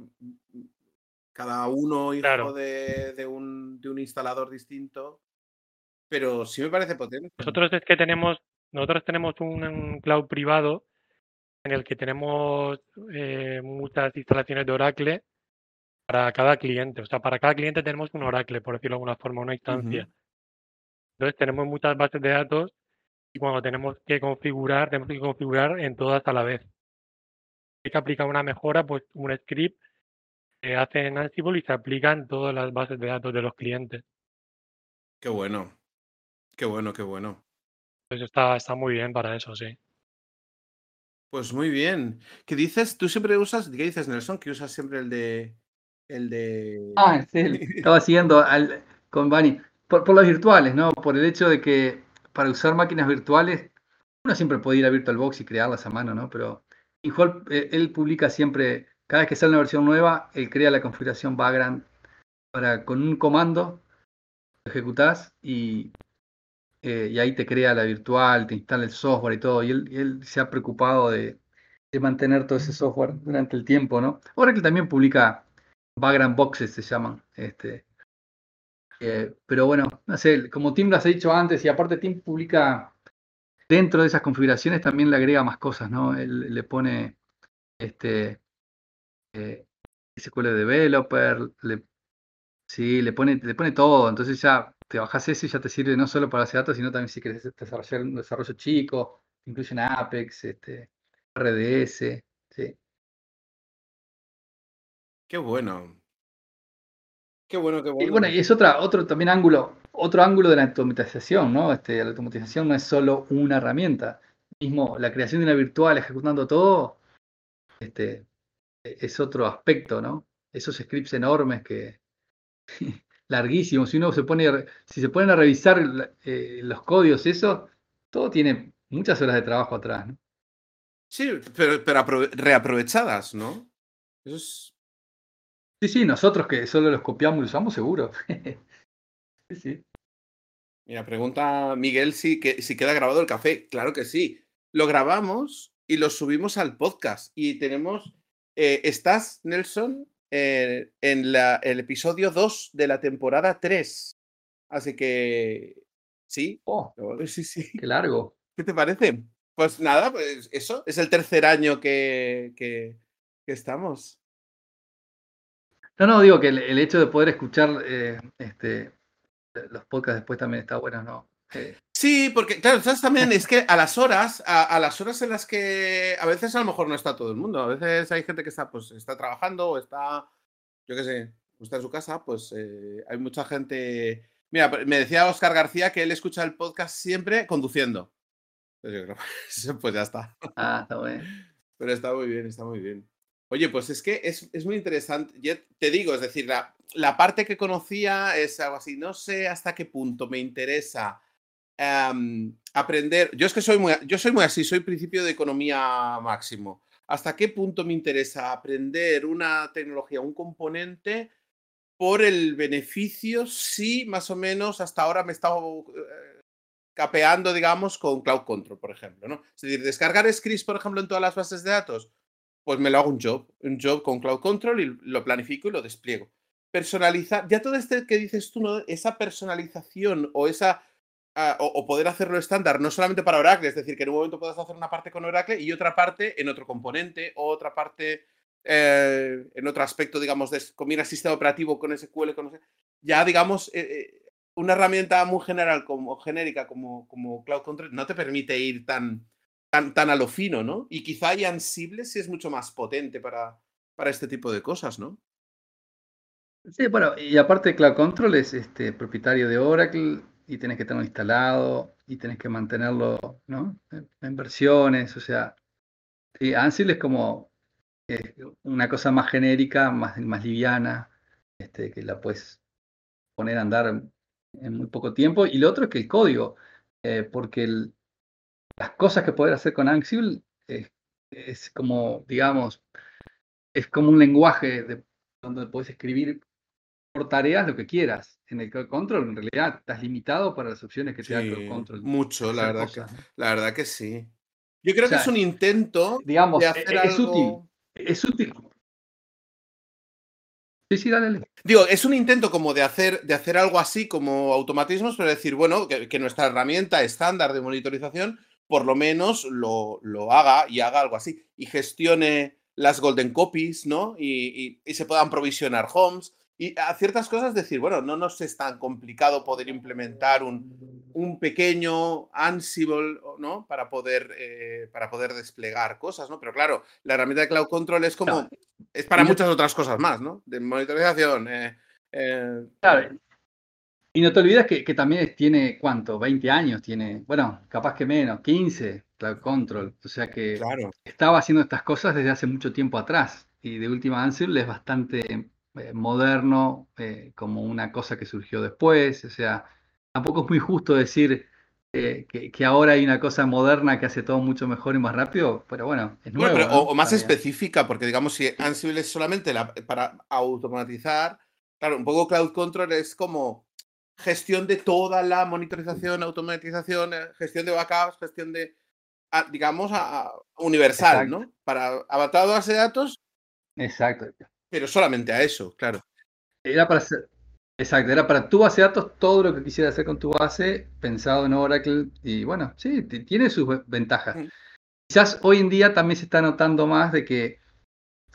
cada uno hijo de, un, instalador distinto, pero sí me parece potente. Nosotros es que tenemos, nosotros tenemos un, cloud privado en el que tenemos eh, muchas instalaciones de Oracle para cada cliente. O sea, para cada cliente tenemos un Oracle, por decirlo de alguna forma, una instancia. Entonces tenemos muchas bases de datos y cuando tenemos que configurar, tenemos que configurar en todas a la vez. Hay que aplicar una mejora, pues un script se hace en Ansible y se aplica en todas las bases de datos de los clientes. Qué bueno, qué bueno, qué bueno. Pues está, está muy bien para eso, sí. Pues muy bien. ¿Qué dices? ¿Tú siempre usas, qué dices, Nelson? Que usas siempre el de... El de... Ah, sí, estaba siguiendo al, con Bani. Por, por los virtuales, ¿no? Por el hecho de que para usar máquinas virtuales, uno siempre puede ir a VirtualBox y crearlas a mano, ¿no? Pero Inhol, eh, él publica siempre, cada vez que sale una versión nueva, él crea la configuración background para con un comando lo ejecutás y, eh, y ahí te crea la virtual, te instala el software y todo. Y él, se ha preocupado de, mantener todo ese software durante el tiempo, ¿no? Ahora que también publica background boxes, se llaman, este, pero bueno, como Tim lo has dicho antes, y aparte Tim publica dentro de esas configuraciones también le agrega más cosas, ¿no? Él le pone este eh, SQL Developer, le, sí, le pone, le pone todo, entonces ya te bajas eso y ya te sirve no solo para hacer datos, sino también si quieres desarrollar un desarrollo chico, incluye Apex, este, RDS, sí. Qué bueno. Qué bueno, qué bueno. Y bueno, y es otra, otro también ángulo, otro ángulo de la automatización, ¿no? Este, la automatización no es solo una herramienta. Mismo la creación de una virtual ejecutando todo, este, es otro aspecto, ¿no? Esos scripts enormes que larguísimos. Si uno se pone, si se ponen a revisar eh, los códigos, eso, todo tiene muchas horas de trabajo atrás, ¿no? Sí, pero, pero reaprovechadas, ¿no? Eso es Sí, sí, nosotros que solo los copiamos y usamos, seguro. sí, sí. Mira, pregunta Miguel si, que, si queda grabado el café. Claro que sí. Lo grabamos y lo subimos al podcast. Y tenemos. Eh, estás, Nelson, eh, en la, el episodio 2 de la temporada 3. Así que. Sí. Oh, sí, sí. Qué largo. ¿Qué te parece? Pues nada, pues eso. Es el tercer año que, que estamos. No, no, digo que el, hecho de poder escuchar eh, este, los podcasts después también está bueno, ¿no? Eh, Sí, porque claro, ¿sabes también? Es que a las horas, a, las horas en las que a veces a lo mejor no está todo el mundo, a veces hay gente que está, pues, está trabajando o está, yo qué sé, está en su casa, pues eh, hay mucha gente. Mira, me decía Oscar García que él escucha el podcast siempre conduciendo. pues ya está. Ah, está bien. Pero está muy bien, está muy bien. Oye, pues es que es, muy interesante. te digo, es decir, la, parte que conocía es algo así. No sé hasta qué punto me interesa em, aprender. Yo es que soy muy, yo soy muy así, soy principio de economía máximo. ¿Hasta qué punto me interesa aprender una tecnología, un componente por el beneficio? Sí, más o menos hasta ahora me he estado eh, capeando, digamos, con Cloud Control, por ejemplo. ¿no? Es decir, descargar Scris, por ejemplo, en todas las bases de datos pues me lo hago un job, un job con Cloud Control y lo planifico y lo despliego. Personalizar, ya todo este que dices tú, ¿no? esa personalización o esa ah, o, poder hacerlo estándar, no solamente para Oracle, es decir, que en un momento puedas hacer una parte con Oracle y otra parte en otro componente, o otra parte eh, en otro aspecto, digamos, de combinar sistema operativo con SQL, con ya digamos, eh, eh, una herramienta muy general como genérica como, como Cloud Control no te permite ir tan tan, a lo fino, ¿no? Y quizá Ansible sí es mucho más potente para, para este tipo de cosas, ¿no? Sí, bueno, y aparte Cloud Control es este, propietario de Oracle y tenés que tenerlo instalado y tenés que mantenerlo, ¿no? En, versiones, o sea, Ansible es como una cosa más genérica, más, más liviana, este, que la puedes poner a andar en muy poco tiempo. Y lo otro es que el código, eh, porque el, las cosas que poder hacer con Ansible es, como, digamos, es como un lenguaje de, donde puedes escribir por tareas lo que quieras. En el control, en realidad, estás limitado para las opciones que te da el control. Mucho, la verdad, que, la verdad que sí. Yo creo que es un intento digamos, de hacer es, útil. Es útil. Sí, sí, dale. Digo, es un intento como de hacer, de hacer algo así como automatismos, pero decir, bueno, que nuestra herramienta estándar de monitorización por lo menos lo, haga y haga algo así y gestione las golden copies, ¿no? Y, se puedan provisionar homes. Y a ciertas cosas decir, bueno, no nos es tan complicado poder implementar un, un pequeño Ansible, ¿no? Para poder, eh, para poder desplegar cosas, ¿no? Pero claro, la herramienta de Cloud Control es como, es para muchas otras cosas más, ¿no? De monitorización. Eh, eh, claro, y no te olvides que, también tiene, ¿cuánto? 20 años tiene, bueno, capaz que menos, 15, Cloud Control. O sea que estaba haciendo estas cosas desde hace mucho tiempo atrás. Y de última Ansible es bastante eh, moderno, eh, como una cosa que surgió después. O sea, tampoco es muy justo decir eh, que, ahora hay una cosa moderna que hace todo mucho mejor y más rápido, pero bueno, es nuevo. o, más específica, porque digamos, si Ansible es solamente para automatizar, claro, un poco Cloud Control es como gestión de toda la monitorización, automatización, eh, gestión de backups, gestión de, ah, digamos, universal, ¿no? Para adaptar a base de datos. Exacto. Pero solamente a eso, claro. Era para hacer, exacto, era para tu base de datos todo lo que quisieras hacer con tu base, pensado en Oracle, y bueno, sí, tiene sus ventajas. Quizás hoy en día también se está notando más de que,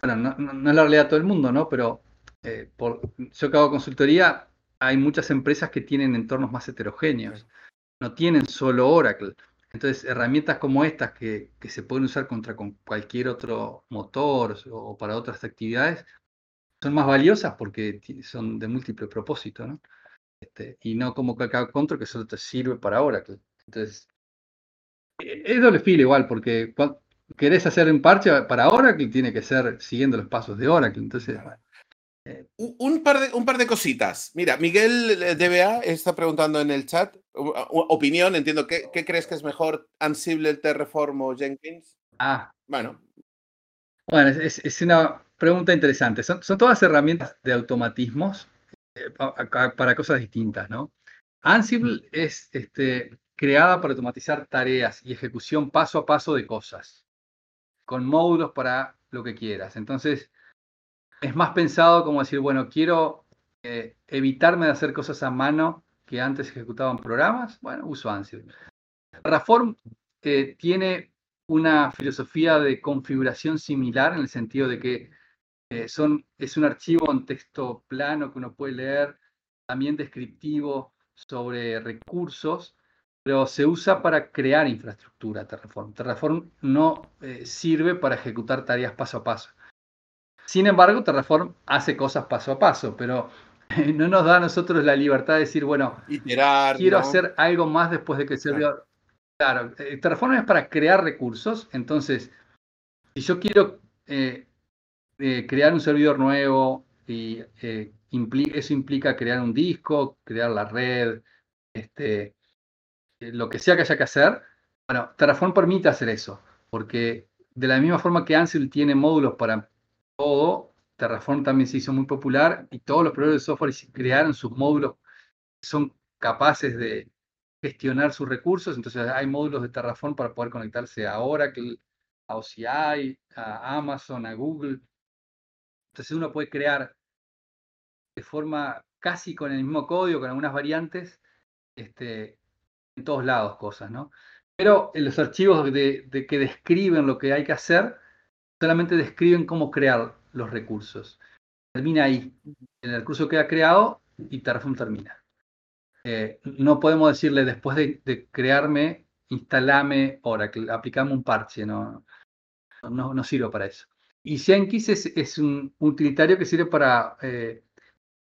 bueno, no, es la realidad de todo el mundo, ¿no? Pero eh, por, yo que hago consultoría, hay muchas empresas que tienen entornos más heterogéneos, no tienen solo Oracle. Entonces, herramientas como estas que, se pueden usar contra con cualquier otro motor o para otras actividades son más valiosas porque son de múltiple propósito, ¿no? Este, y no como Cloud Control que solo te sirve para Oracle. Entonces, e, es doble filo igual, porque cuando querés hacer un parche para Oracle, tiene que ser siguiendo los pasos de Oracle. Entonces, un, par de, un par de cositas. Mira, Miguel eh, DBA está preguntando en el chat, opinión, entiendo, ¿qué, crees que es mejor, Ansible, Terraform o Jenkins? Ah. Bueno. Bueno, es, una pregunta interesante. Son, todas herramientas de automatismos eh, para cosas distintas, ¿no? Ansible es este, creada para automatizar tareas y ejecución paso a paso de cosas, con módulos para lo que quieras. Entonces, es más pensado como decir, bueno, quiero eh, evitarme de hacer cosas a mano que antes ejecutaban programas, bueno, uso Ansible. Terraform eh, tiene una filosofía de configuración similar en el sentido de que eh, son, es un archivo en texto plano que uno puede leer, también descriptivo sobre recursos, pero se usa para crear infraestructura Terraform. Terraform no sirve para ejecutar tareas paso a paso. Sin embargo, Terraform hace cosas paso a paso, pero no nos da a nosotros la libertad de decir, bueno, quiero hacer algo más después de que el servidor... Claro, eh, Terraform es para crear recursos, entonces, si yo quiero eh, crear un servidor nuevo y eso implica crear un disco, crear la red, este, eh, lo que sea que haya que hacer, bueno, Terraform permite hacer eso, porque de la misma forma que Ansible tiene módulos para todo, Terraform también se hizo muy popular y todos los proveedores de software crearon sus módulos son capaces de gestionar sus recursos, entonces hay módulos de Terraform para poder conectarse a Oracle, a OCI, a Amazon, a Google. Entonces uno puede crear de forma casi con el mismo código, con algunas variantes, este, en todos lados cosas, ¿no? Pero en los archivos de, que describen lo que hay que hacer, solamente describen cómo crear los recursos. Termina ahí. En el recurso queda creado y Terraform termina. Eh, no podemos decirle después de, crearme, instalame Oracle, aplicame un parche, no, no, no sirve para eso. Y Jenkins es, un utilitario que sirve para eh,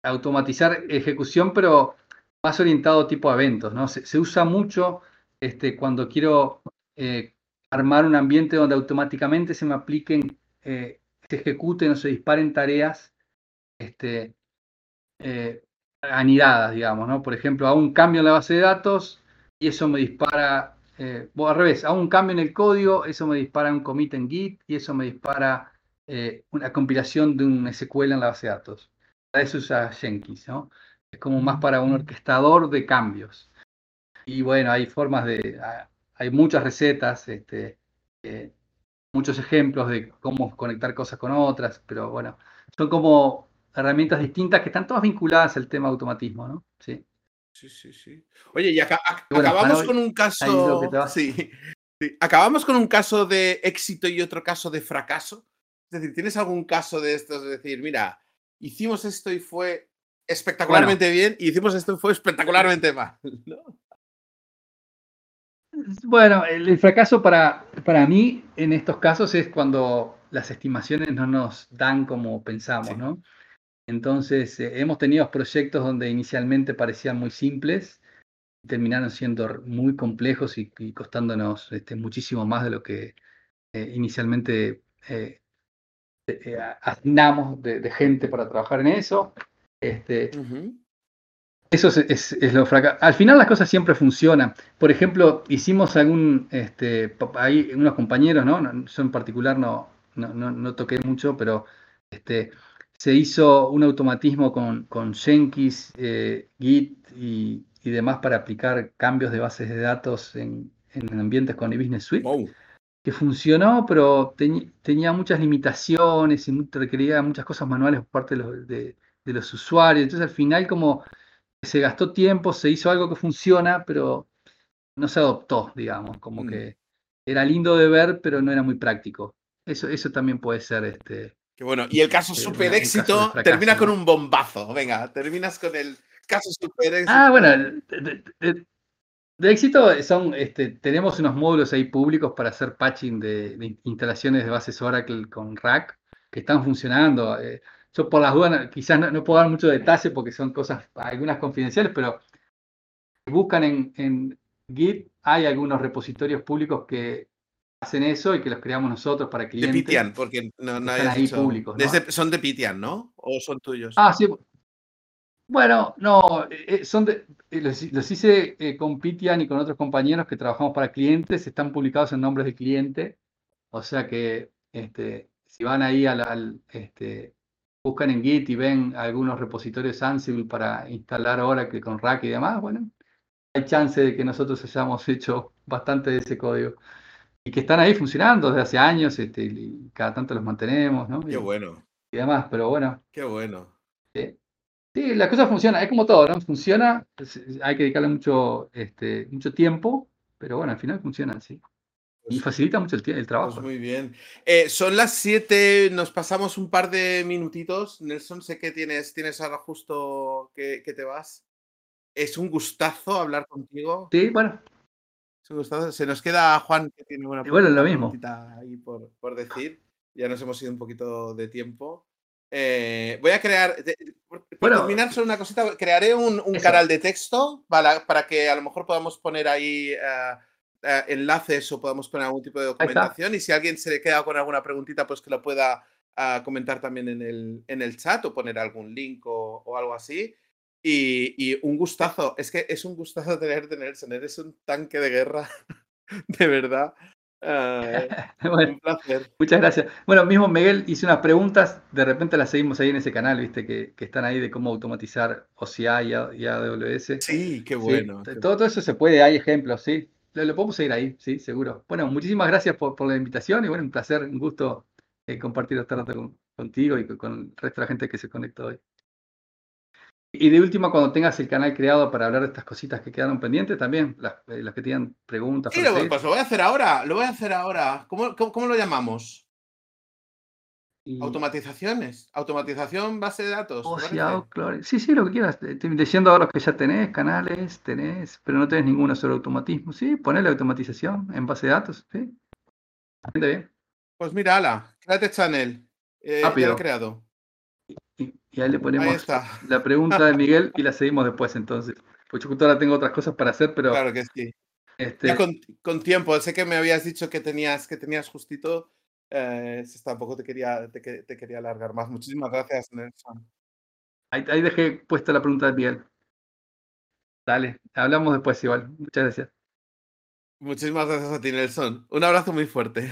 automatizar ejecución, pero más orientado tipo a eventos, ¿no? Se, usa mucho este, cuando quiero eh, armar un ambiente donde automáticamente se me apliquen, eh, se ejecuten o se disparen tareas este, eh, anidadas, digamos, ¿no? Por ejemplo, hago un cambio en la base de datos y eso me dispara, o al revés, hago un cambio en el código, eso me dispara un commit en Git y eso me dispara una compilación de un SQL en la base de datos. Para eso usa Jenkins, ¿no? Es como más para un orquestador de cambios. Y bueno, hay formas de, hay muchas recetas, este, eh, muchos ejemplos de cómo conectar cosas con otras, pero bueno, son como herramientas distintas que están todas vinculadas al tema automatismo, ¿no? Sí. Sí, sí, sí. Oye, y acabamos con un caso. Sí, Acabamos con un caso de éxito y otro caso de fracaso. Es decir, ¿tienes algún caso de estos? Es decir, mira, hicimos esto y fue espectacularmente bien y hicimos esto fue espectacularmente mal. Bueno, el, fracaso para, para mí en estos casos es cuando las estimaciones no nos dan como pensamos, ¿no? Entonces, eh, hemos tenido proyectos donde inicialmente parecían muy simples, terminaron siendo muy complejos y, costándonos este, muchísimo más de lo que eh, inicialmente eh, asignamos de, gente para trabajar en eso. Este, Eso es, lo fracaso. Al final las cosas siempre funcionan. Por ejemplo, hicimos algún, este, hay unos compañeros, ¿no? Yo en particular no, no, no, toqué mucho, pero este, se hizo un automatismo con, con Jenkins, eh, Git y, demás para aplicar cambios de bases de datos en, ambientes con eBusiness Suite que funcionó, pero tenía muchas limitaciones y requería muchas cosas manuales por parte de los, usuarios. Entonces al final como se gastó tiempo, se hizo algo que funciona, pero no se adoptó, digamos, como mm. que era lindo de ver, pero no era muy práctico. Eso, eso también puede ser este. Qué bueno. Y el caso eh, super éxito termina con un bombazo. Venga, terminas con el caso super éxito. Ah, bueno, de éxito son, este, tenemos unos módulos ahí públicos para hacer patching de, instalaciones de bases Oracle con Rack que están funcionando. Eh, yo por las dudas quizás no, puedo dar mucho detalle porque son cosas, algunas confidenciales, pero si buscan en, Git, hay algunos repositorios públicos que hacen eso y que los creamos nosotros para clientes. De Pitian, porque no, no hay públicos. son de Pitian, ¿no? ¿O son tuyos? Ah, sí, bueno, no, eh, eh, son eh, los, hice con Pitian y con otros compañeros que trabajamos para clientes, están publicados en nombres de cliente, o sea que este, si van ahí al, este, buscan en Git y ven algunos repositorios Ansible para instalar Oracle con Rack y demás, bueno, hay chance de que nosotros hayamos hecho bastante de ese código y que están ahí funcionando desde hace años, este, y cada tanto los mantenemos, ¿no? Qué bueno. Y demás, pero bueno. Qué bueno. Sí, la cosa funciona, es como todo, ¿no? Funciona, hay que dedicarle mucho, este, mucho tiempo, pero bueno, al final funciona, sí. Y pues facilita mucho el, el trabajo. Pues muy bien. Eh, son las 7, nos pasamos un par de minutitos. Nelson, sé que tienes, tienes ahora justo que, te vas. Es un gustazo hablar contigo. Sí, bueno. Se nos queda Juan, que tiene una bueno, lo mismo. ahí por, por, decir. Ya nos hemos ido un poquito de tiempo. Eh, voy a crear, por, terminar solo una cosita, crearé un, un canal de texto para, para, que a lo mejor podamos poner ahí uh, uh, enlaces o podamos poner algún tipo de documentación y si alguien se le queda con alguna preguntita, pues que lo pueda uh, comentar también en el, en el chat o poner algún link o, o algo así. Y, y, un gustazo, es que es un gustazo tenerte, Nelson, eres un tanque de guerra, de verdad. Uh, bueno, un placer. Muchas gracias. Bueno, mismo Miguel hice unas preguntas, de repente las seguimos ahí en ese canal, viste, que, que están ahí de cómo automatizar OCA y, AWS. Sí, qué bueno. Sí, todo, todo, eso se puede, hay ejemplos, sí. Lo, lo, podemos seguir ahí, sí, seguro. Bueno, muchísimas gracias por, por la invitación y bueno, un placer, un gusto eh, compartir esta rato con, contigo y con, el resto de la gente que se conectó hoy. Y de última, cuando tengas el canal creado para hablar de estas cositas que quedaron pendientes, también, las, eh, las que tengan preguntas. Sí, lo, pues lo voy a hacer ahora, lo voy a hacer ahora. ¿Cómo, cómo, cómo lo llamamos? Y... Automatizaciones, automatización, base de datos. Sí, sí, sí, lo que quieras. Estoy leyendo ahora los que ya tenés, canales, tenés, pero no tenés ninguno sobre automatismo. Sí, ponele automatización en base de datos, sí. bien. Pues mira, ala, créate channel. Eh, ya lo he creado. Y, y ahí le ponemos ahí la pregunta de Miguel y la seguimos después entonces. Pues yo ahora tengo otras cosas para hacer, pero... Claro que sí. Este... Ya con, con, tiempo, sé que me habías dicho que tenías, que tenías justito, eh, tampoco te quería, te, te, quería alargar más. Muchísimas gracias, Nelson. Ahí, ahí dejé puesta la pregunta de Miguel. Dale, hablamos después igual. Muchas gracias. Muchísimas gracias a ti, Nelson. Un abrazo muy fuerte.